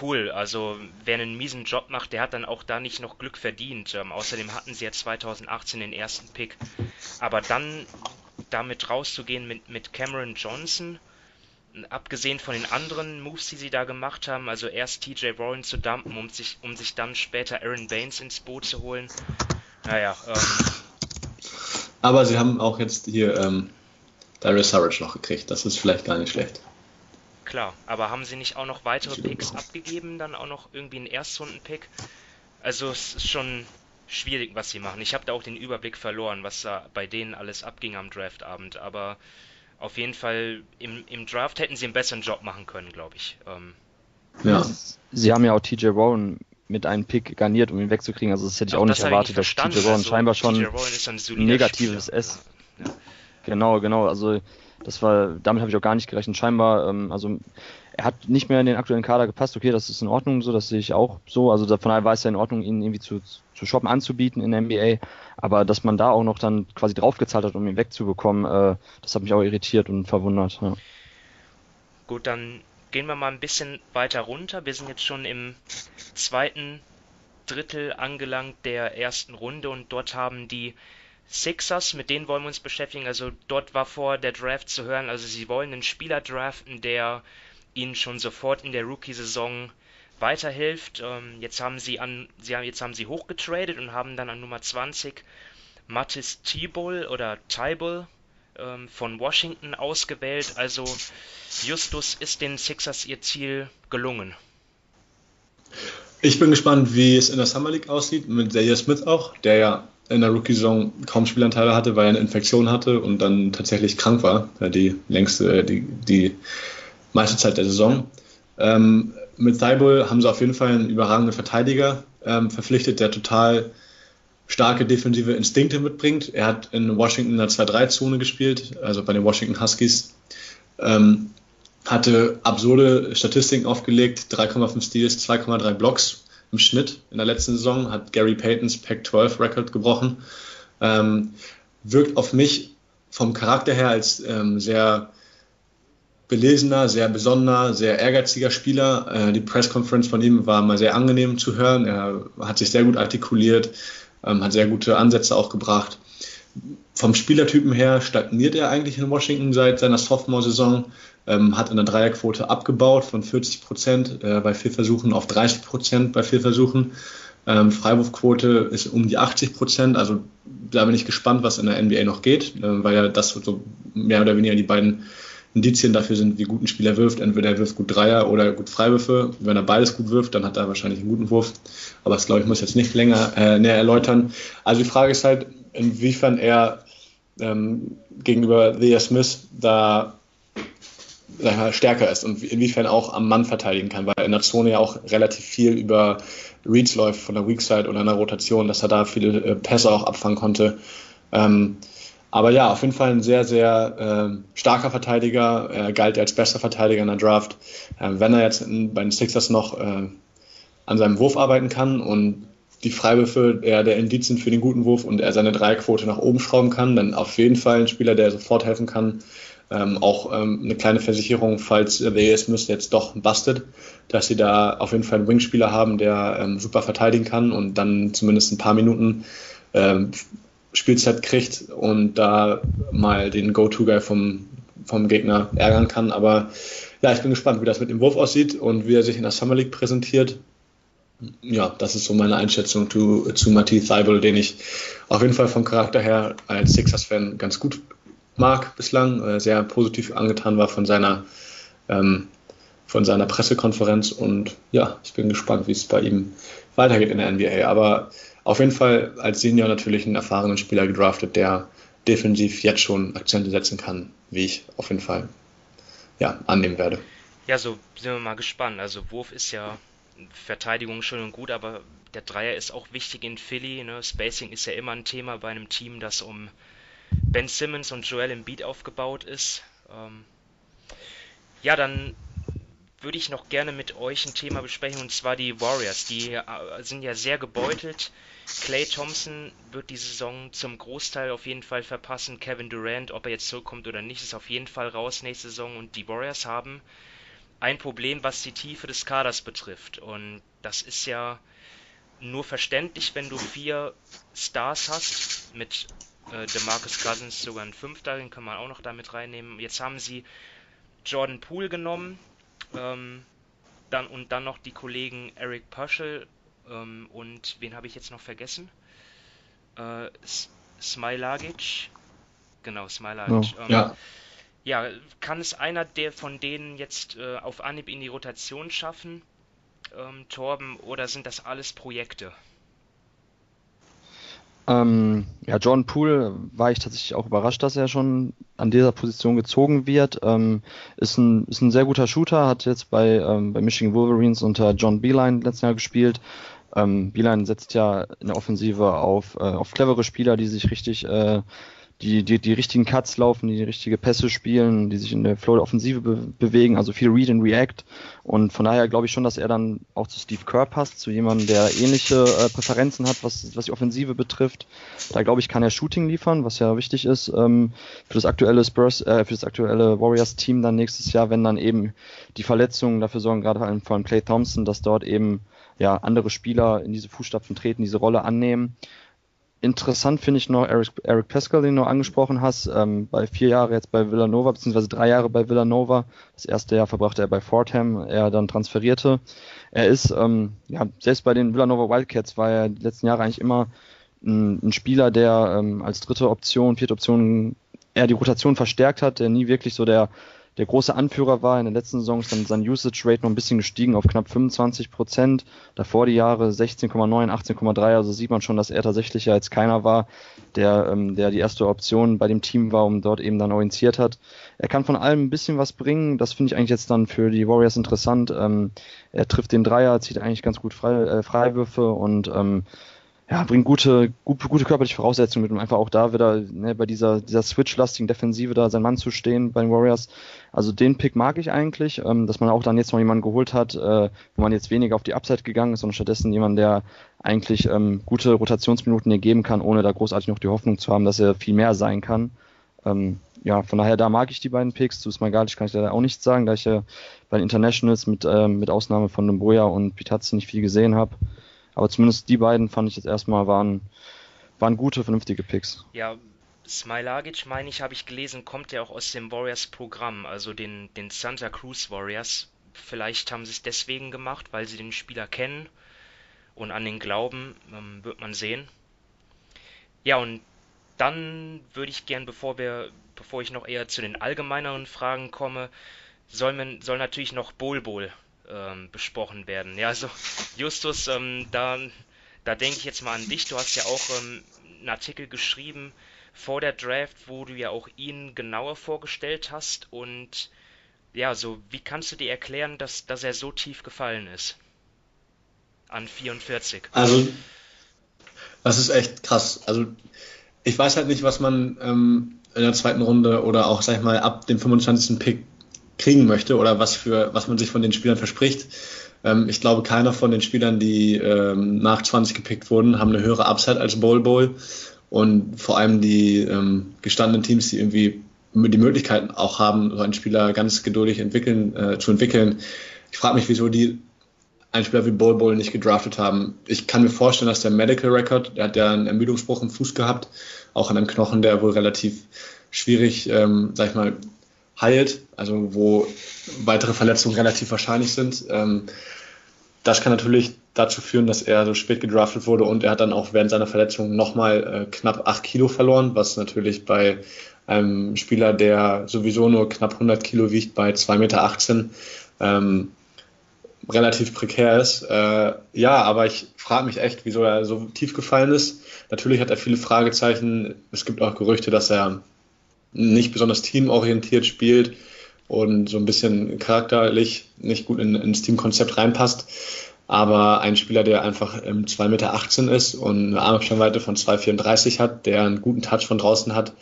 cool. Also wer einen miesen Job macht, der hat dann auch da nicht noch Glück verdient. Ähm, außerdem hatten sie ja 2018 den ersten Pick. Aber dann damit rauszugehen mit, mit Cameron Johnson, abgesehen von den anderen Moves, die sie da gemacht haben, also erst TJ Warren zu dumpen, um sich, um sich dann später Aaron Baines ins Boot zu holen. Naja, ähm, Aber sie haben auch jetzt hier ähm, Darius Surridge noch gekriegt. Das ist vielleicht gar nicht schlecht. Klar, aber haben sie nicht auch noch weitere Picks abgegeben? Dann auch noch irgendwie einen Erstrunden-Pick? Also es ist schon schwierig, was sie machen. Ich habe da auch den Überblick verloren, was da bei denen alles abging am Draftabend. Aber auf jeden Fall im, im Draft hätten sie einen besseren Job machen können, glaube ich. Ähm, ja. Sie haben ja auch TJ Warren mit einem Pick garniert, um ihn wegzukriegen. Also das hätte ich auch, auch nicht erwartet, dass TJ Warren also, scheinbar schon ein negatives Spieler. S. Ja. Genau, genau. Also das war, damit habe ich auch gar nicht gerechnet. Scheinbar, ähm, also er hat nicht mehr in den aktuellen Kader gepasst. Okay, das ist in Ordnung, so das sehe ich auch so. Also von daher war es ja in Ordnung, ihn irgendwie zu, zu shoppen anzubieten in der NBA. Aber dass man da auch noch dann quasi draufgezahlt hat, um ihn wegzubekommen, äh, das hat mich auch irritiert und verwundert. Ja. Gut, dann gehen wir mal ein bisschen weiter runter. Wir sind jetzt schon im zweiten Drittel angelangt der ersten Runde und dort haben die Sixers, mit denen wollen wir uns beschäftigen. Also dort war vor der Draft zu hören, also sie wollen einen Spieler draften, der ihnen schon sofort in der Rookie-Saison weiterhilft. Ähm, jetzt haben sie an, sie haben, jetzt haben sie hochgetradet und haben dann an Nummer 20 Mattis Tibol oder Tybul ähm, von Washington ausgewählt. Also Justus ist den Sixers ihr Ziel gelungen. Ich bin gespannt, wie es in der Summer League aussieht, mit Zaire Smith auch, der ja in der Rookie-Saison kaum Spielanteile hatte, weil er eine Infektion hatte und dann tatsächlich krank war, die längste, äh, die, die meiste Zeit der Saison. Ähm, mit Thibault haben sie auf jeden Fall einen überragenden Verteidiger ähm, verpflichtet, der total starke defensive Instinkte mitbringt. Er hat in Washington in der 2-3-Zone gespielt, also bei den Washington Huskies. Ähm, hatte absurde Statistiken aufgelegt, 3,5 Steals, 2,3 Blocks im Schnitt in der letzten Saison, hat Gary Paytons Pac-12-Record gebrochen. Ähm, wirkt auf mich vom Charakter her als ähm, sehr belesener, sehr besonderer, sehr ehrgeiziger Spieler. Äh, die Pressconference von ihm war mal sehr angenehm zu hören. Er hat sich sehr gut artikuliert, hat sehr gute Ansätze auch gebracht. Vom Spielertypen her stagniert er eigentlich in Washington seit seiner Sophomore-Saison ähm, hat eine Dreierquote abgebaut von 40 Prozent äh, bei vier auf 30 Prozent bei vier Versuchen. Ähm, Freiwurfquote ist um die 80 Prozent, also da bin ich gespannt, was in der NBA noch geht, äh, weil ja das so mehr oder weniger die beiden Indizien dafür sind, wie gut ein Spieler wirft. Entweder er wirft gut Dreier oder gut Freiwürfe. Wenn er beides gut wirft, dann hat er wahrscheinlich einen guten Wurf. Aber das glaube ich muss jetzt nicht länger äh, näher erläutern. Also die Frage ist halt, inwiefern er ähm, gegenüber Thea Smith da mal, stärker ist und inwiefern auch am Mann verteidigen kann, weil in der Zone ja auch relativ viel über Reads läuft von der Weak Side oder einer Rotation, dass er da viele äh, Pässe auch abfangen konnte. Ähm, aber ja, auf jeden Fall ein sehr, sehr äh, starker Verteidiger. Er galt als bester Verteidiger in der Draft. Äh, wenn er jetzt in, bei den Sixers noch äh, an seinem Wurf arbeiten kann und die Freiwürfe eher der Indiz sind für den guten Wurf und er seine Dreierquote nach oben schrauben kann, dann auf jeden Fall ein Spieler, der sofort helfen kann. Ähm, auch ähm, eine kleine Versicherung, falls äh, der Smith jetzt doch bastet, dass sie da auf jeden Fall einen Wingspieler haben, der ähm, super verteidigen kann und dann zumindest ein paar Minuten ähm, Spielzeit kriegt und da mal den Go-To-Guy vom, vom Gegner ärgern kann. Aber ja, ich bin gespannt, wie das mit dem Wurf aussieht und wie er sich in der Summer League präsentiert. Ja, das ist so meine Einschätzung zu, zu Matisse Thibault, den ich auf jeden Fall vom Charakter her als Sixers-Fan ganz gut mag bislang, äh, sehr positiv angetan war von seiner, ähm, von seiner Pressekonferenz und ja, ich bin gespannt, wie es bei ihm weitergeht in der NBA. Aber auf jeden Fall als Senior natürlich einen erfahrenen Spieler gedraftet, der defensiv jetzt schon Akzente setzen kann, wie ich auf jeden Fall ja, annehmen werde. Ja, so sind wir mal gespannt. Also Wurf ist ja Verteidigung schön und gut, aber der Dreier ist auch wichtig in Philly. Ne? Spacing ist ja immer ein Thema bei einem Team, das um Ben Simmons und Joel Embiid aufgebaut ist. Ähm ja, dann würde ich noch gerne mit euch ein Thema besprechen, und zwar die Warriors. Die äh, sind ja sehr gebeutelt. Clay Thompson wird die Saison zum Großteil auf jeden Fall verpassen. Kevin Durant, ob er jetzt zurückkommt oder nicht, ist auf jeden Fall raus nächste Saison. Und die Warriors haben ein Problem, was die Tiefe des Kaders betrifft. Und das ist ja nur verständlich, wenn du vier Stars hast. Mit äh, DeMarcus Cousins sogar ein Fünfter, den kann man auch noch damit reinnehmen. Jetzt haben sie Jordan Poole genommen. Ähm, dann, und dann noch die Kollegen Eric Pöschel ähm, und wen habe ich jetzt noch vergessen? Äh, Smilagic. Genau, Smilagic. Oh, ähm, ja. ja, kann es einer der von denen jetzt äh, auf Anhieb in die Rotation schaffen, ähm, Torben, oder sind das alles Projekte? Ähm, ja, John Poole war ich tatsächlich auch überrascht, dass er schon an dieser Position gezogen wird. Ähm, ist, ein, ist ein sehr guter Shooter, hat jetzt bei, ähm, bei Michigan Wolverines unter John Beeline letztes Jahr gespielt, ähm, Beeline setzt ja in der Offensive auf, äh, auf clevere Spieler, die sich richtig, äh, die, die, die richtigen Cuts laufen, die, die richtige Pässe spielen, die sich in der Flow der Offensive be bewegen, also viel Read and React. Und von daher glaube ich schon, dass er dann auch zu Steve Kerr passt, zu jemandem, der ähnliche äh, Präferenzen hat, was, was die Offensive betrifft. Da glaube ich, kann er Shooting liefern, was ja wichtig ist ähm, für das aktuelle Spurs, äh, für das aktuelle Warriors-Team dann nächstes Jahr, wenn dann eben die Verletzungen dafür sorgen, gerade vor allem von Clay Thompson, dass dort eben ja, andere Spieler in diese Fußstapfen treten, diese Rolle annehmen. Interessant finde ich noch Eric, Eric Pascal, den du angesprochen hast, ähm, bei vier Jahre jetzt bei Villanova, beziehungsweise drei Jahre bei Villanova. Das erste Jahr verbrachte er bei Fordham, er dann transferierte. Er ist, ähm, ja, selbst bei den Villanova Wildcats war er die letzten Jahre eigentlich immer ein, ein Spieler, der ähm, als dritte Option, vierte Option eher die Rotation verstärkt hat, der nie wirklich so der der große Anführer war. In der letzten Saison ist dann sein Usage Rate noch ein bisschen gestiegen auf knapp 25 Prozent. Davor die Jahre 16,9, 18,3. Also sieht man schon, dass er tatsächlich jetzt keiner war, der, ähm, der die erste Option bei dem Team war und dort eben dann orientiert hat. Er kann von allem ein bisschen was bringen. Das finde ich eigentlich jetzt dann für die Warriors interessant. Ähm, er trifft den Dreier, zieht eigentlich ganz gut Frei, äh, Freiwürfe und ähm, ja, bringt gute, gute, gute körperliche Voraussetzungen mit, um einfach auch da wieder ne, bei dieser, dieser Switch-lastigen Defensive da sein Mann zu stehen bei den Warriors. Also den Pick mag ich eigentlich, ähm, dass man auch dann jetzt noch jemanden geholt hat, äh, wo man jetzt weniger auf die Upside gegangen ist, sondern stattdessen jemand, der eigentlich ähm, gute Rotationsminuten dir geben kann, ohne da großartig noch die Hoffnung zu haben, dass er viel mehr sein kann. Ähm, ja, von daher, da mag ich die beiden Picks. Zu Smagalic kann ich leider auch nichts sagen, da ich ja bei den Internationals mit, ähm, mit Ausnahme von Demboya und Pitazzi nicht viel gesehen habe. Aber zumindest die beiden fand ich jetzt erstmal waren, waren gute, vernünftige Picks. Ja, Smilagic, meine ich, habe ich gelesen, kommt ja auch aus dem Warriors-Programm, also den, den Santa Cruz Warriors. Vielleicht haben sie es deswegen gemacht, weil sie den Spieler kennen und an den glauben, ähm, wird man sehen. Ja, und dann würde ich gern, bevor wir, bevor ich noch eher zu den allgemeineren Fragen komme, soll, man, soll natürlich noch Bol Bol ähm, besprochen werden. Ja, also Justus, ähm, da, da denke ich jetzt mal an dich. Du hast ja auch ähm, einen Artikel geschrieben vor der Draft, wo du ja auch ihn genauer vorgestellt hast und ja, so, wie kannst du dir erklären, dass, dass er so tief gefallen ist? An 44. Also, das ist echt krass. Also, ich weiß halt nicht, was man ähm, in der zweiten Runde oder auch, sag ich mal, ab dem 25. Pick kriegen möchte oder was für, was man sich von den Spielern verspricht. Ähm, ich glaube, keiner von den Spielern, die ähm, nach 20 gepickt wurden, haben eine höhere Upside als Bowl Bowl. Und vor allem die ähm, gestandenen Teams, die irgendwie die Möglichkeiten auch haben, so einen Spieler ganz geduldig entwickeln, äh, zu entwickeln. Ich frage mich, wieso die einen Spieler wie Bol Bol nicht gedraftet haben. Ich kann mir vorstellen, dass der Medical Record, der hat ja einen Ermüdungsbruch im Fuß gehabt, auch an einem Knochen, der wohl relativ schwierig, ähm, sag ich mal, heilt, also wo weitere Verletzungen relativ wahrscheinlich sind. Ähm, das kann natürlich dazu führen, dass er so spät gedraftet wurde und er hat dann auch während seiner Verletzung nochmal äh, knapp 8 Kilo verloren, was natürlich bei einem Spieler, der sowieso nur knapp 100 Kilo wiegt, bei 2,18 Meter, ähm, relativ prekär ist. Äh, ja, aber ich frage mich echt, wieso er so tief gefallen ist. Natürlich hat er viele Fragezeichen. Es gibt auch Gerüchte, dass er nicht besonders teamorientiert spielt und so ein bisschen charakterlich nicht gut in, ins Teamkonzept reinpasst. Aber ein Spieler, der einfach 2,18 Meter ist und eine Armabstandweite von 2,34 hat, der einen guten Touch von draußen hat,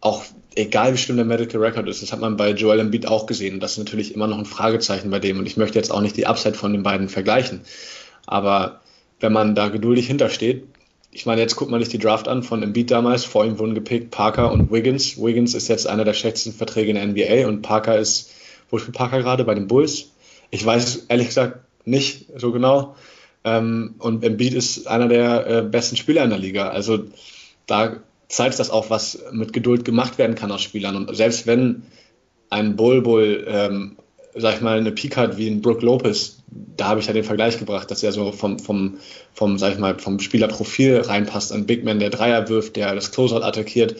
auch egal wie schlimm der Medical Record ist, das hat man bei Joel Embiid auch gesehen. Das ist natürlich immer noch ein Fragezeichen bei dem und ich möchte jetzt auch nicht die Upside von den beiden vergleichen. Aber wenn man da geduldig hintersteht, ich meine, jetzt guckt man sich die Draft an von Embiid damals, vor ihm wurden gepickt Parker und Wiggins. Wiggins ist jetzt einer der schlechtesten Verträge in der NBA und Parker ist, wo spielt Parker gerade? Bei den Bulls? Ich weiß ehrlich gesagt nicht so genau. Ähm, und Embiid ist einer der äh, besten Spieler in der Liga. Also da zeigt das auch, was mit Geduld gemacht werden kann aus Spielern. Und selbst wenn ein Bull Bull, ähm, sag ich mal, eine Peak hat wie ein Brook Lopez, da habe ich ja den Vergleich gebracht, dass er so vom, vom, vom, sag ich mal, vom Spielerprofil reinpasst. Ein Big Man, der Dreier wirft, der das Closeout attackiert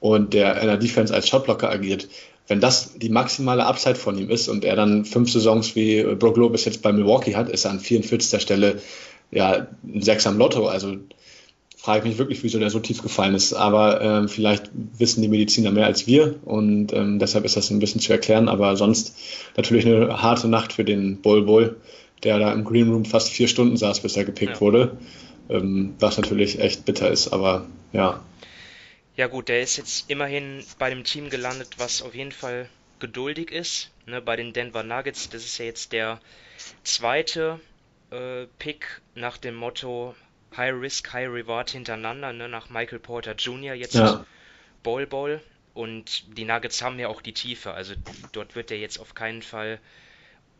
und der in der Defense als Shotblocker agiert. Wenn das die maximale Upside von ihm ist und er dann fünf Saisons wie Brook Lopez jetzt bei Milwaukee hat, ist er an 44. Stelle ja ein Sechs am Lotto. Also frage ich mich wirklich, wieso der so tief gefallen ist. Aber ähm, vielleicht wissen die Mediziner mehr als wir und ähm, deshalb ist das ein bisschen zu erklären. Aber sonst natürlich eine harte Nacht für den Bol Bol, der da im Green Room fast vier Stunden saß, bis er gepickt ja. wurde. Ähm, was natürlich echt bitter ist, aber ja. Ja gut, der ist jetzt immerhin bei dem Team gelandet, was auf jeden Fall geduldig ist. Ne, bei den Denver Nuggets, das ist ja jetzt der zweite äh, Pick nach dem Motto High Risk, High Reward hintereinander, ne, nach Michael Porter Jr. jetzt ja. Ball Ball. Und die Nuggets haben ja auch die Tiefe. Also dort wird er jetzt auf keinen Fall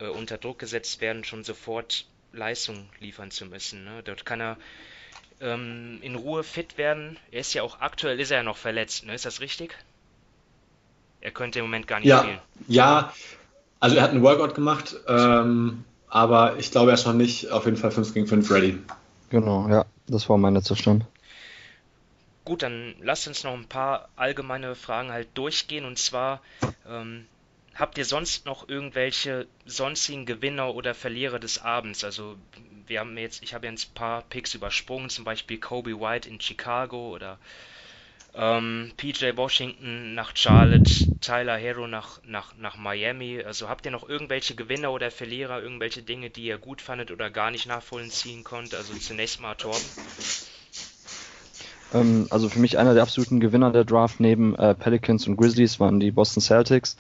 äh, unter Druck gesetzt werden, schon sofort Leistung liefern zu müssen. Ne? Dort kann er ähm, in Ruhe fit werden. Er ist ja auch aktuell ist er ja noch verletzt, ne? Ist das richtig? Er könnte im Moment gar nicht ja, spielen. Ja, also er hat einen Workout gemacht, ähm, aber ich glaube, er ist noch nicht auf jeden Fall 5 gegen 5 ready. Genau, ja, das war mein letzter. Gut, dann lasst uns noch ein paar allgemeine Fragen halt durchgehen. Und zwar, ähm, habt ihr sonst noch irgendwelche sonstigen Gewinner oder Verlierer des Abends? Also wir haben jetzt, ich habe jetzt ein paar Picks übersprungen, zum Beispiel Kobe White in Chicago oder ähm, PJ Washington nach Charlotte, Tyler Hero nach, nach, nach Miami. Also habt ihr noch irgendwelche Gewinner oder Verlierer, irgendwelche Dinge, die ihr gut fandet oder gar nicht nachvollziehen konntet? Also zunächst mal Torben. Ähm, also für mich einer der absoluten Gewinner der Draft neben äh, Pelicans und Grizzlies waren die Boston Celtics.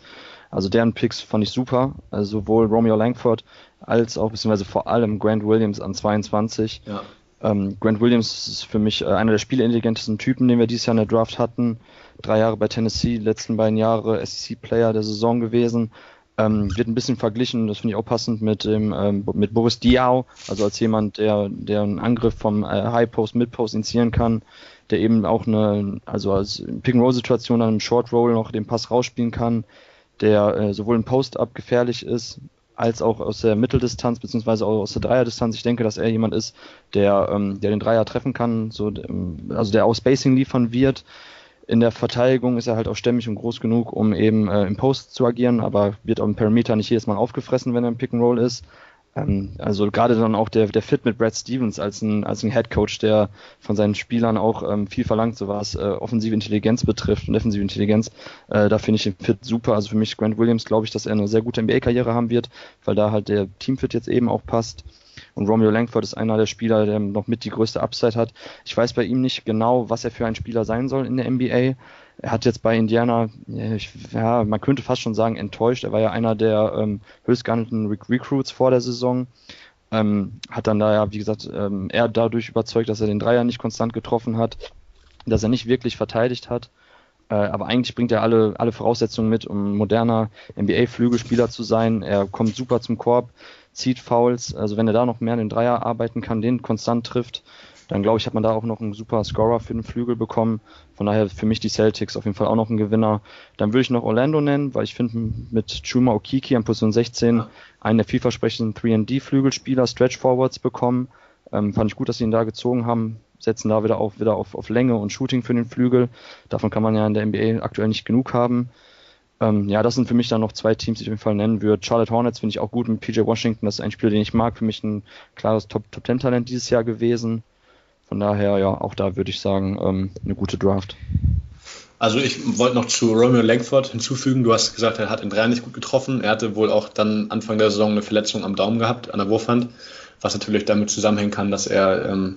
Also deren Picks fand ich super. Also sowohl Romeo Langford als auch beziehungsweise vor allem Grant Williams an 22. Ja. Ähm, Grant Williams ist für mich äh, einer der spielintelligentesten Typen, den wir dieses Jahr in der Draft hatten. Drei Jahre bei Tennessee, letzten beiden Jahre SEC-Player der Saison gewesen. Ähm, wird ein bisschen verglichen, das finde ich auch passend mit dem ähm, mit Boris Diaw, also als jemand, der der einen Angriff vom äh, High Post, Mid Post initiieren kann, der eben auch eine, also als Pick and Roll Situation dann im Short Roll noch den Pass rausspielen kann, der äh, sowohl im Post up gefährlich ist, als auch aus der Mitteldistanz beziehungsweise auch aus der Dreierdistanz. Ich denke, dass er jemand ist, der, ähm, der den Dreier treffen kann, so, ähm, also der auch Spacing liefern wird. In der Verteidigung ist er halt auch stämmig und groß genug, um eben äh, im Post zu agieren, aber wird auch im Perimeter nicht jedes Mal aufgefressen, wenn er im Pick and Roll ist. Ähm, also gerade dann auch der, der Fit mit Brad Stevens als ein, als ein Head Coach, der von seinen Spielern auch ähm, viel verlangt, so was äh, offensive Intelligenz betrifft und defensive Intelligenz. Äh, da finde ich den Fit super. Also für mich Grant Williams glaube ich, dass er eine sehr gute NBA-Karriere haben wird, weil da halt der Teamfit jetzt eben auch passt. Und Romeo Langford ist einer der Spieler, der noch mit die größte Upside hat. Ich weiß bei ihm nicht genau, was er für ein Spieler sein soll in der NBA. Er hat jetzt bei Indiana, ich, ja, man könnte fast schon sagen, enttäuscht. Er war ja einer der ähm, höchstgehandelten Re Recruits vor der Saison. Ähm, hat dann da ja, wie gesagt, ähm, er dadurch überzeugt, dass er den Dreier nicht konstant getroffen hat, dass er nicht wirklich verteidigt hat. Äh, aber eigentlich bringt er alle, alle Voraussetzungen mit, um moderner NBA-Flügelspieler zu sein. Er kommt super zum Korb, zieht Fouls. Also wenn er da noch mehr an den Dreier arbeiten kann, den konstant trifft, dann glaube ich, hat man da auch noch einen super Scorer für den Flügel bekommen. Von daher für mich die Celtics auf jeden Fall auch noch ein Gewinner. Dann würde ich noch Orlando nennen, weil ich finde mit Chuma Okiki an Position 16 einen der vielversprechenden 3D-Flügelspieler, Stretch Forwards bekommen. Ähm, fand ich gut, dass sie ihn da gezogen haben. Setzen da wieder auf, wieder auf, auf Länge und Shooting für den Flügel. Davon kann man ja in der NBA aktuell nicht genug haben. Ähm, ja, das sind für mich dann noch zwei Teams, die ich auf jeden Fall nennen würde. Charlotte Hornets finde ich auch gut mit PJ Washington. Das ist ein Spieler, den ich mag. Für mich ein klares Top-10-Talent dieses Jahr gewesen. Von daher, ja, auch da würde ich sagen, ähm, eine gute Draft. Also ich wollte noch zu Romeo Langford hinzufügen. Du hast gesagt, er hat in drei nicht gut getroffen. Er hatte wohl auch dann Anfang der Saison eine Verletzung am Daumen gehabt, an der Wurfhand, was natürlich damit zusammenhängen kann, dass er ähm,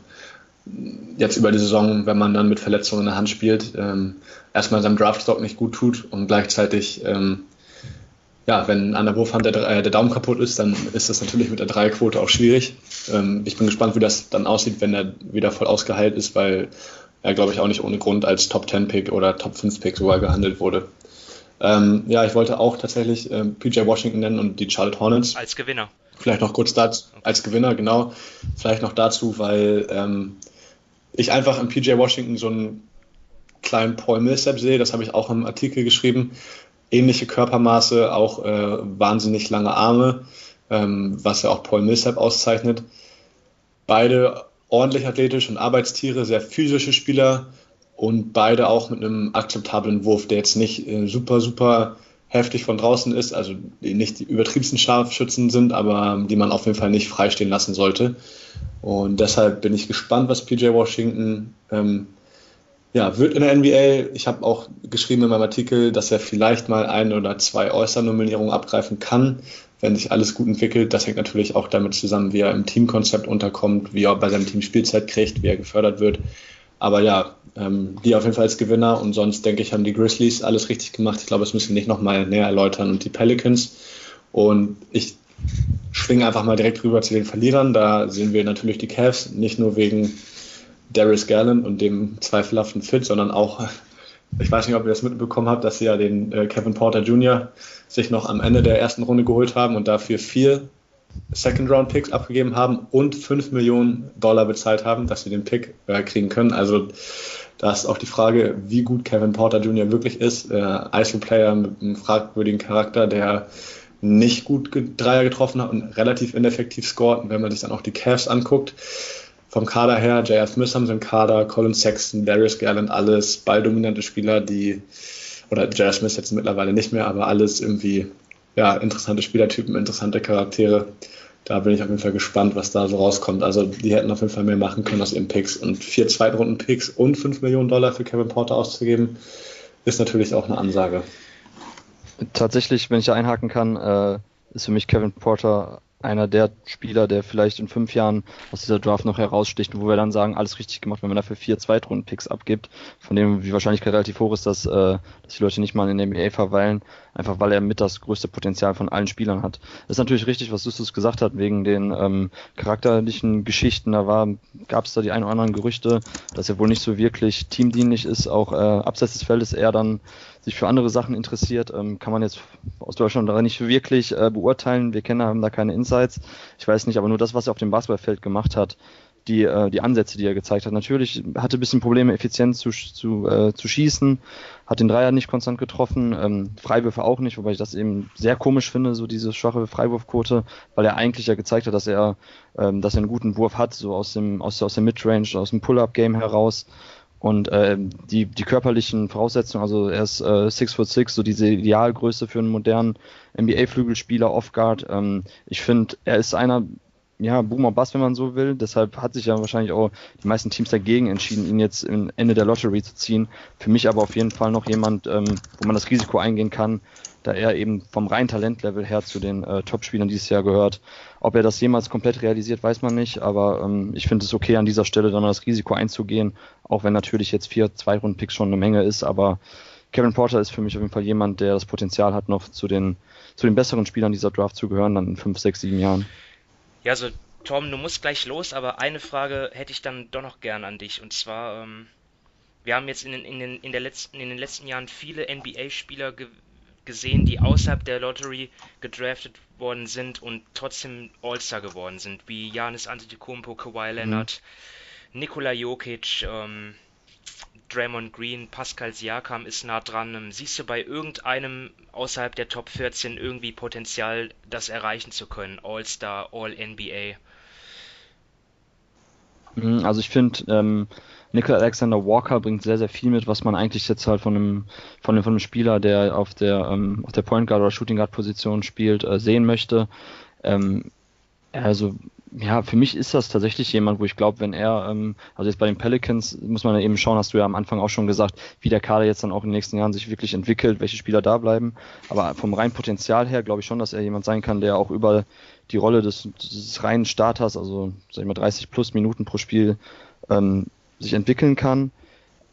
jetzt über die Saison, wenn man dann mit Verletzungen in der Hand spielt, ähm, erstmal seinem Draftstock nicht gut tut und gleichzeitig, ähm, ja, wenn an der Wurfhand der, äh, der, Daumen kaputt ist, dann ist das natürlich mit der Dreierquote auch schwierig. Ähm, ich bin gespannt, wie das dann aussieht, wenn er wieder voll ausgeheilt ist, weil er, glaube ich, auch nicht ohne Grund als Top 10 Pick oder Top 5 Pick sogar gehandelt wurde. Ähm, ja, ich wollte auch tatsächlich ähm, PJ Washington nennen und die Charlotte Hornets. Als Gewinner. Vielleicht noch kurz dazu, als Gewinner, genau. Vielleicht noch dazu, weil ähm, ich einfach im PJ Washington so einen kleinen Paul Millsap sehe, das habe ich auch im Artikel geschrieben. Ähnliche Körpermaße, auch äh, wahnsinnig lange Arme, ähm, was ja auch Paul Millsap auszeichnet. Beide ordentlich athletisch und Arbeitstiere, sehr physische Spieler und beide auch mit einem akzeptablen Wurf, der jetzt nicht äh, super, super heftig von draußen ist, also nicht die übertriebensten Scharfschützen sind, aber die man auf jeden Fall nicht freistehen lassen sollte. Und deshalb bin ich gespannt, was PJ Washington ähm, ja, wird in der NBA. Ich habe auch geschrieben in meinem Artikel, dass er vielleicht mal ein oder zwei All-Star-Nominierungen abgreifen kann, wenn sich alles gut entwickelt. Das hängt natürlich auch damit zusammen, wie er im Teamkonzept unterkommt, wie er bei seinem Team Spielzeit kriegt, wie er gefördert wird. Aber ja, ähm, die auf jeden Fall als Gewinner und sonst denke ich, haben die Grizzlies alles richtig gemacht. Ich glaube, das müssen wir nicht nochmal näher erläutern und die Pelicans. Und ich schwinge einfach mal direkt rüber zu den Verlierern. Da sehen wir natürlich die Cavs, nicht nur wegen Darius Garland und dem zweifelhaften Fit, sondern auch, ich weiß nicht, ob ihr das mitbekommen habt, dass sie ja den äh, Kevin Porter Jr. sich noch am Ende der ersten Runde geholt haben und dafür vier Second-Round-Picks abgegeben haben und 5 Millionen Dollar bezahlt haben, dass sie den Pick äh, kriegen können. Also da ist auch die Frage, wie gut Kevin Porter Jr. wirklich ist. Äh, ISO-Player mit einem fragwürdigen Charakter, der nicht gut Dreier getroffen hat und relativ ineffektiv scored. Und wenn man sich dann auch die Cavs anguckt, vom Kader her, J.R. Smith haben sie im Kader, Colin Sexton, Darius Garland, alles balldominante Spieler, die, oder J.R. Smith jetzt mittlerweile nicht mehr, aber alles irgendwie, ja, interessante Spielertypen, interessante Charaktere. Da bin ich auf jeden Fall gespannt, was da so rauskommt. Also, die hätten auf jeden Fall mehr machen können aus ihren Picks. Und vier Zweitrunden-Picks und 5 Millionen Dollar für Kevin Porter auszugeben, ist natürlich auch eine Ansage. Tatsächlich, wenn ich einhaken kann, äh, ist für mich Kevin Porter einer der Spieler, der vielleicht in fünf Jahren aus dieser Draft noch heraussticht, wo wir dann sagen, alles richtig gemacht, wenn man dafür vier Zweitrunden-Picks abgibt, von dem die Wahrscheinlichkeit relativ hoch ist, dass, äh, dass die Leute nicht mal in der NBA verweilen, einfach weil er mit das größte Potenzial von allen Spielern hat. Das ist natürlich richtig, was Justus gesagt hat, wegen den ähm, charakterlichen Geschichten, da war, gab es da die ein oder anderen Gerüchte, dass er wohl nicht so wirklich teamdienlich ist, auch äh, abseits des Feldes eher dann sich für andere Sachen interessiert, ähm, kann man jetzt aus Deutschland nicht wirklich äh, beurteilen. Wir kennen haben da keine Insights. Ich weiß nicht, aber nur das, was er auf dem Basketballfeld gemacht hat, die, äh, die Ansätze, die er gezeigt hat. Natürlich hatte ein bisschen Probleme, effizient zu, zu, äh, zu schießen, hat den Dreier nicht konstant getroffen, ähm, Freiwürfe auch nicht, wobei ich das eben sehr komisch finde, so diese schwache Freiwurfquote, weil er eigentlich ja gezeigt hat, dass er, ähm, dass er einen guten Wurf hat, so aus dem, aus, aus dem Midrange, aus dem Pull-Up-Game heraus. Und äh, die, die körperlichen Voraussetzungen, also er ist äh, 6 foot 6, so diese Idealgröße für einen modernen NBA-Flügelspieler, Off-Guard. Ähm, ich finde, er ist einer, ja, Boomer Bass, wenn man so will. Deshalb hat sich ja wahrscheinlich auch die meisten Teams dagegen entschieden, ihn jetzt im Ende der Lottery zu ziehen. Für mich aber auf jeden Fall noch jemand, ähm, wo man das Risiko eingehen kann, da er eben vom reinen Talentlevel her zu den äh, Top-Spielern dieses Jahr gehört. Ob er das jemals komplett realisiert, weiß man nicht, aber ähm, ich finde es okay, an dieser Stelle dann das Risiko einzugehen, auch wenn natürlich jetzt vier Zwei-Runden-Picks schon eine Menge ist, aber Kevin Porter ist für mich auf jeden Fall jemand, der das Potenzial hat, noch zu den, zu den besseren Spielern dieser Draft zu gehören, dann in fünf, sechs, sieben Jahren. Ja, also Tom, du musst gleich los, aber eine Frage hätte ich dann doch noch gern an dich. Und zwar, ähm, wir haben jetzt in den, in, den, in, der letzten, in den letzten Jahren viele NBA-Spieler ge gesehen, die außerhalb der Lottery gedraftet worden sind und trotzdem All-Star geworden sind, wie Janis Antetokounmpo, Kawhi mhm. Leonard, mhm. Nikola Jokic, ähm, Draymond Green, Pascal Siakam ist nah dran. Ähm, siehst du bei irgendeinem außerhalb der Top 14 irgendwie Potenzial, das erreichen zu können? All-Star, All-NBA? Mhm, also ich finde, ähm, Nickel Alexander Walker bringt sehr, sehr viel mit, was man eigentlich jetzt halt von einem, von einem, von einem Spieler, der auf der, ähm, auf der Point Guard oder Shooting Guard Position spielt, äh, sehen möchte. Ähm, also, ja, für mich ist das tatsächlich jemand, wo ich glaube, wenn er, ähm, also jetzt bei den Pelicans muss man ja eben schauen, hast du ja am Anfang auch schon gesagt, wie der Kader jetzt dann auch in den nächsten Jahren sich wirklich entwickelt, welche Spieler da bleiben. Aber vom reinen Potenzial her glaube ich schon, dass er jemand sein kann, der auch über die Rolle des, des reinen Starters, also sag ich mal 30 plus Minuten pro Spiel, ähm, sich entwickeln kann.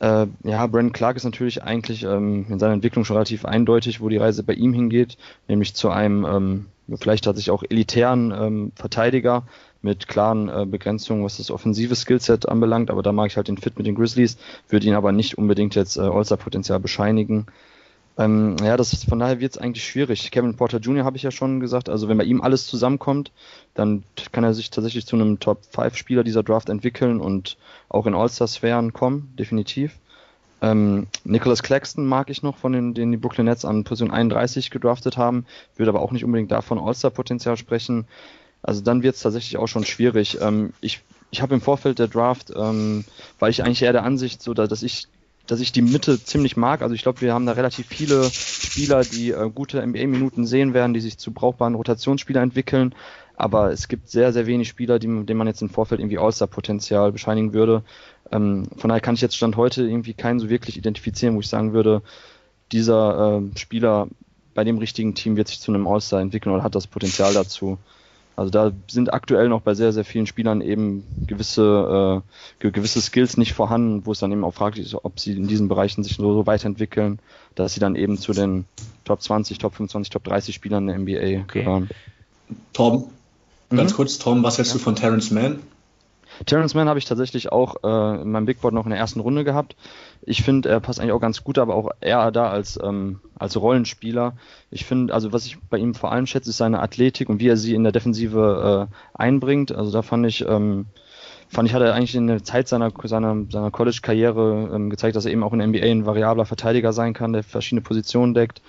Äh, ja, Brandon Clark ist natürlich eigentlich ähm, in seiner Entwicklung schon relativ eindeutig, wo die Reise bei ihm hingeht, nämlich zu einem ähm, vielleicht tatsächlich auch elitären ähm, Verteidiger mit klaren äh, Begrenzungen, was das offensive Skillset anbelangt, aber da mag ich halt den Fit mit den Grizzlies, würde ihn aber nicht unbedingt jetzt äh, All-Star-Potenzial bescheinigen. Ähm, ja, das ist, von daher wird es eigentlich schwierig. Kevin Porter Jr. habe ich ja schon gesagt, also wenn bei ihm alles zusammenkommt, dann kann er sich tatsächlich zu einem Top-5-Spieler dieser Draft entwickeln und auch in All-Star-Sphären kommen, definitiv. Ähm, Nicholas Claxton mag ich noch, von den, den die Brooklyn Nets an Position 31 gedraftet haben, würde aber auch nicht unbedingt davon All-Star-Potenzial sprechen. Also dann wird es tatsächlich auch schon schwierig. Ähm, ich ich habe im Vorfeld der Draft, ähm, weil ich eigentlich eher der Ansicht, so dass ich dass ich die Mitte ziemlich mag. Also ich glaube, wir haben da relativ viele Spieler, die äh, gute NBA-Minuten sehen werden, die sich zu brauchbaren Rotationsspieler entwickeln. Aber es gibt sehr, sehr wenig Spieler, die, denen man jetzt im Vorfeld irgendwie All-Star-Potenzial bescheinigen würde. Ähm, von daher kann ich jetzt Stand heute irgendwie keinen so wirklich identifizieren, wo ich sagen würde, dieser äh, Spieler bei dem richtigen Team wird sich zu einem All-Star entwickeln oder hat das Potenzial dazu. Also da sind aktuell noch bei sehr, sehr vielen Spielern eben gewisse, äh, gewisse Skills nicht vorhanden, wo es dann eben auch fraglich ist, ob sie in diesen Bereichen sich so, so weiterentwickeln, dass sie dann eben zu den Top 20, Top 25, Top 30 Spielern der NBA okay. gehören. Tom, ganz mhm. kurz, Tom, was hältst ja. du von Terrence Mann? Terrence Mann habe ich tatsächlich auch äh, in meinem Big Board noch in der ersten Runde gehabt. Ich finde, er passt eigentlich auch ganz gut, aber auch eher da als, ähm, als Rollenspieler. Ich finde, also was ich bei ihm vor allem schätze, ist seine Athletik und wie er sie in der Defensive äh, einbringt. Also da fand ich, ähm, fand ich, hat er eigentlich in der Zeit seiner, seiner, seiner College-Karriere ähm, gezeigt, dass er eben auch in der NBA ein variabler Verteidiger sein kann, der verschiedene Positionen deckt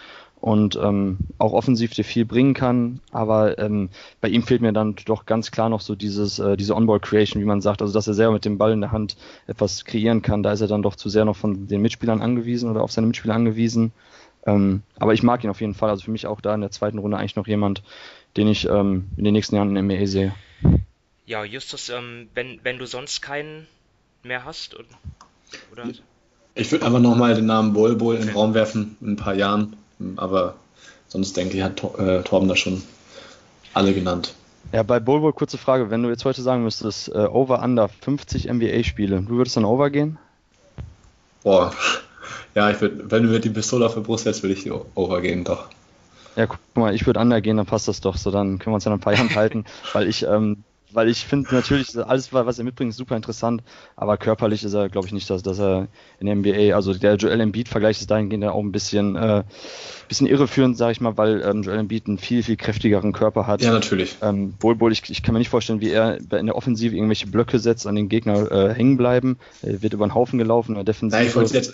und ähm, auch offensiv dir viel bringen kann. Aber ähm, bei ihm fehlt mir dann doch ganz klar noch so dieses, äh, diese On-Ball-Creation, wie man sagt, also dass er selber mit dem Ball in der Hand etwas kreieren kann. Da ist er dann doch zu sehr noch von den Mitspielern angewiesen oder auf seine Mitspieler angewiesen. Ähm, aber ich mag ihn auf jeden Fall. Also für mich auch da in der zweiten Runde eigentlich noch jemand, den ich ähm, in den nächsten Jahren in der NBA sehe. Ja, Justus, ähm, wenn, wenn du sonst keinen mehr hast, oder? oder? Ich würde einfach nochmal den Namen Bol Bol in den Raum werfen, in ein paar Jahren. Aber sonst denke ich, hat äh, Torben da schon alle genannt. Ja, bei Bulbul kurze Frage. Wenn du jetzt heute sagen müsstest, äh, over under 50 NBA-Spiele, du würdest dann over gehen? Boah, ja, ich würd, wenn du mir die Pistole auf der Brust setzt, würde ich die over gehen, doch. Ja, guck mal, ich würde under gehen, dann passt das doch so, dann können wir uns ja noch ein paar Jahren halten, weil ich ähm, weil ich finde natürlich, alles, was er mitbringt, ist super interessant, aber körperlich ist er, glaube ich, nicht, dass, dass er in der NBA, also der Joel Embiid-Vergleich ist dahingehend auch ein bisschen, äh, bisschen irreführend, sage ich mal, weil ähm, Joel Embiid einen viel, viel kräftigeren Körper hat. Ja, natürlich. Ähm, wohl, wohl, ich, ich kann mir nicht vorstellen, wie er in der Offensive irgendwelche Blöcke setzt, an den Gegner äh, hängen bleiben, er wird über den Haufen gelaufen, in Defensive. Nein, ich wollte jetzt,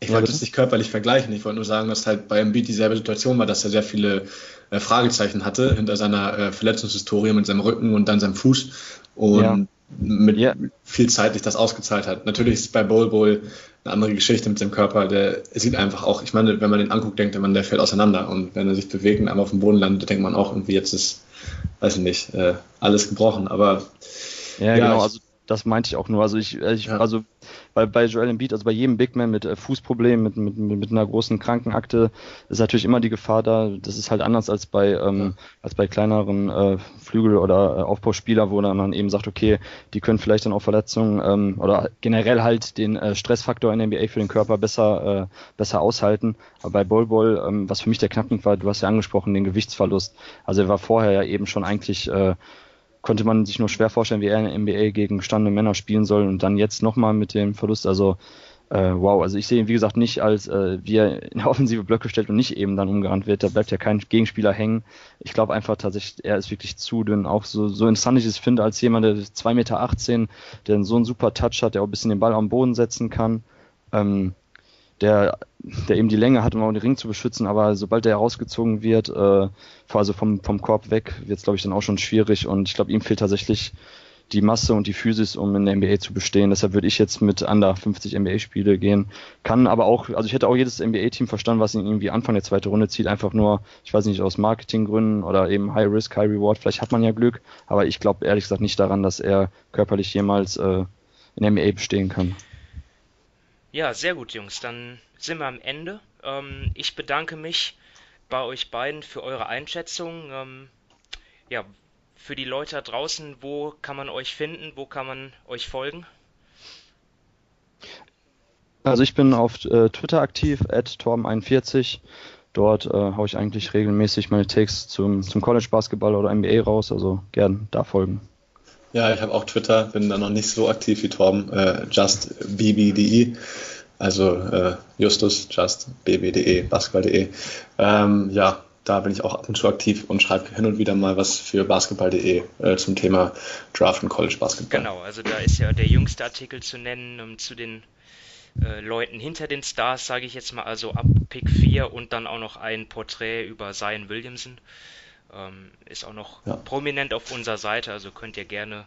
ich wollte es nicht körperlich vergleichen, ich wollte nur sagen, dass halt bei Embiid dieselbe Situation war, dass er sehr viele äh, Fragezeichen hatte hinter seiner äh, Verletzungshistorie mit seinem Rücken und dann seinem Fuß. Und ja. mit yeah. viel Zeit sich das ausgezahlt hat. Natürlich ist es bei Bowl Bowl eine andere Geschichte mit seinem Körper. Der sieht einfach auch, ich meine, wenn man den anguckt, denkt man, der fällt auseinander. Und wenn er sich bewegt und einmal auf dem Boden landet, denkt man auch irgendwie, jetzt ist, weiß ich nicht, äh, alles gebrochen. Aber ja, ja genau, ich, also das meinte ich auch nur. Also ich, ich ja. also bei, bei Joel Embiid, also bei jedem Big Man mit äh, Fußproblemen, mit, mit, mit einer großen Krankenakte, ist natürlich immer die Gefahr da. Das ist halt anders als bei ähm, als bei kleineren äh, Flügel- oder äh, Aufbauspieler, wo dann man eben sagt, okay, die können vielleicht dann auch Verletzungen ähm, oder generell halt den äh, Stressfaktor in der NBA für den Körper besser äh, besser aushalten. Aber bei Bol Bol, ähm, was für mich der Knackpunkt war, du hast ja angesprochen, den Gewichtsverlust. Also er war vorher ja eben schon eigentlich äh, konnte man sich nur schwer vorstellen, wie er in der NBA gegen gestandene Männer spielen soll und dann jetzt nochmal mit dem Verlust. Also äh, wow, also ich sehe ihn wie gesagt nicht als, äh, wie er in der Offensive Blöcke stellt und nicht eben dann umgerannt wird. Da bleibt ja kein Gegenspieler hängen. Ich glaube einfach tatsächlich, er ist wirklich zu dünn. Auch so, so interessant ich es finde, als jemand, der 2,18 Meter, der so einen super Touch hat, der auch ein bisschen den Ball am Boden setzen kann. Ähm, der, der eben die Länge hat, um auch den Ring zu beschützen, aber sobald der herausgezogen wird, äh, also vom, vom Korb weg, wird es, glaube ich, dann auch schon schwierig und ich glaube, ihm fehlt tatsächlich die Masse und die Physis, um in der NBA zu bestehen. Deshalb würde ich jetzt mit under 50 NBA-Spiele gehen. Kann aber auch, also ich hätte auch jedes NBA-Team verstanden, was ihn irgendwie Anfang der zweiten Runde zieht, einfach nur, ich weiß nicht, aus Marketinggründen oder eben High Risk, High Reward. Vielleicht hat man ja Glück, aber ich glaube ehrlich gesagt nicht daran, dass er körperlich jemals äh, in der NBA bestehen kann. Ja, sehr gut, Jungs. Dann sind wir am Ende. Ähm, ich bedanke mich bei euch beiden für eure Einschätzung. Ähm, ja, für die Leute da draußen, wo kann man euch finden? Wo kann man euch folgen? Also ich bin auf äh, Twitter aktiv, torm41. Dort äh, haue ich eigentlich regelmäßig meine Takes zum, zum College Basketball oder NBA raus, also gern da folgen. Ja, ich habe auch Twitter, bin da noch nicht so aktiv wie Torben, äh, justbb.de, also äh, Justus, justbb.de, basketball.de. Ähm, ja, da bin ich auch ab und zu aktiv und schreibe hin und wieder mal was für basketball.de äh, zum Thema Draft und College Basketball. Genau, also da ist ja der jüngste Artikel zu nennen um, zu den äh, Leuten hinter den Stars, sage ich jetzt mal, also ab Pick 4 und dann auch noch ein Porträt über Zion Williamson. Ähm, ist auch noch ja. prominent auf unserer Seite, also könnt ihr gerne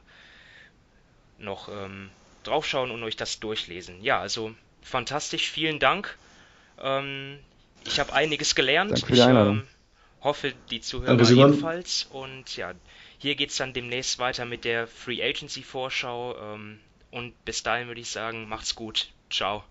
noch ähm, draufschauen und euch das durchlesen. Ja, also fantastisch, vielen Dank. Ähm, ich habe einiges gelernt. Ich ähm, hoffe, die Zuhörer Danke, ebenfalls. Und ja, hier geht es dann demnächst weiter mit der Free Agency Vorschau. Ähm, und bis dahin würde ich sagen, macht's gut. Ciao.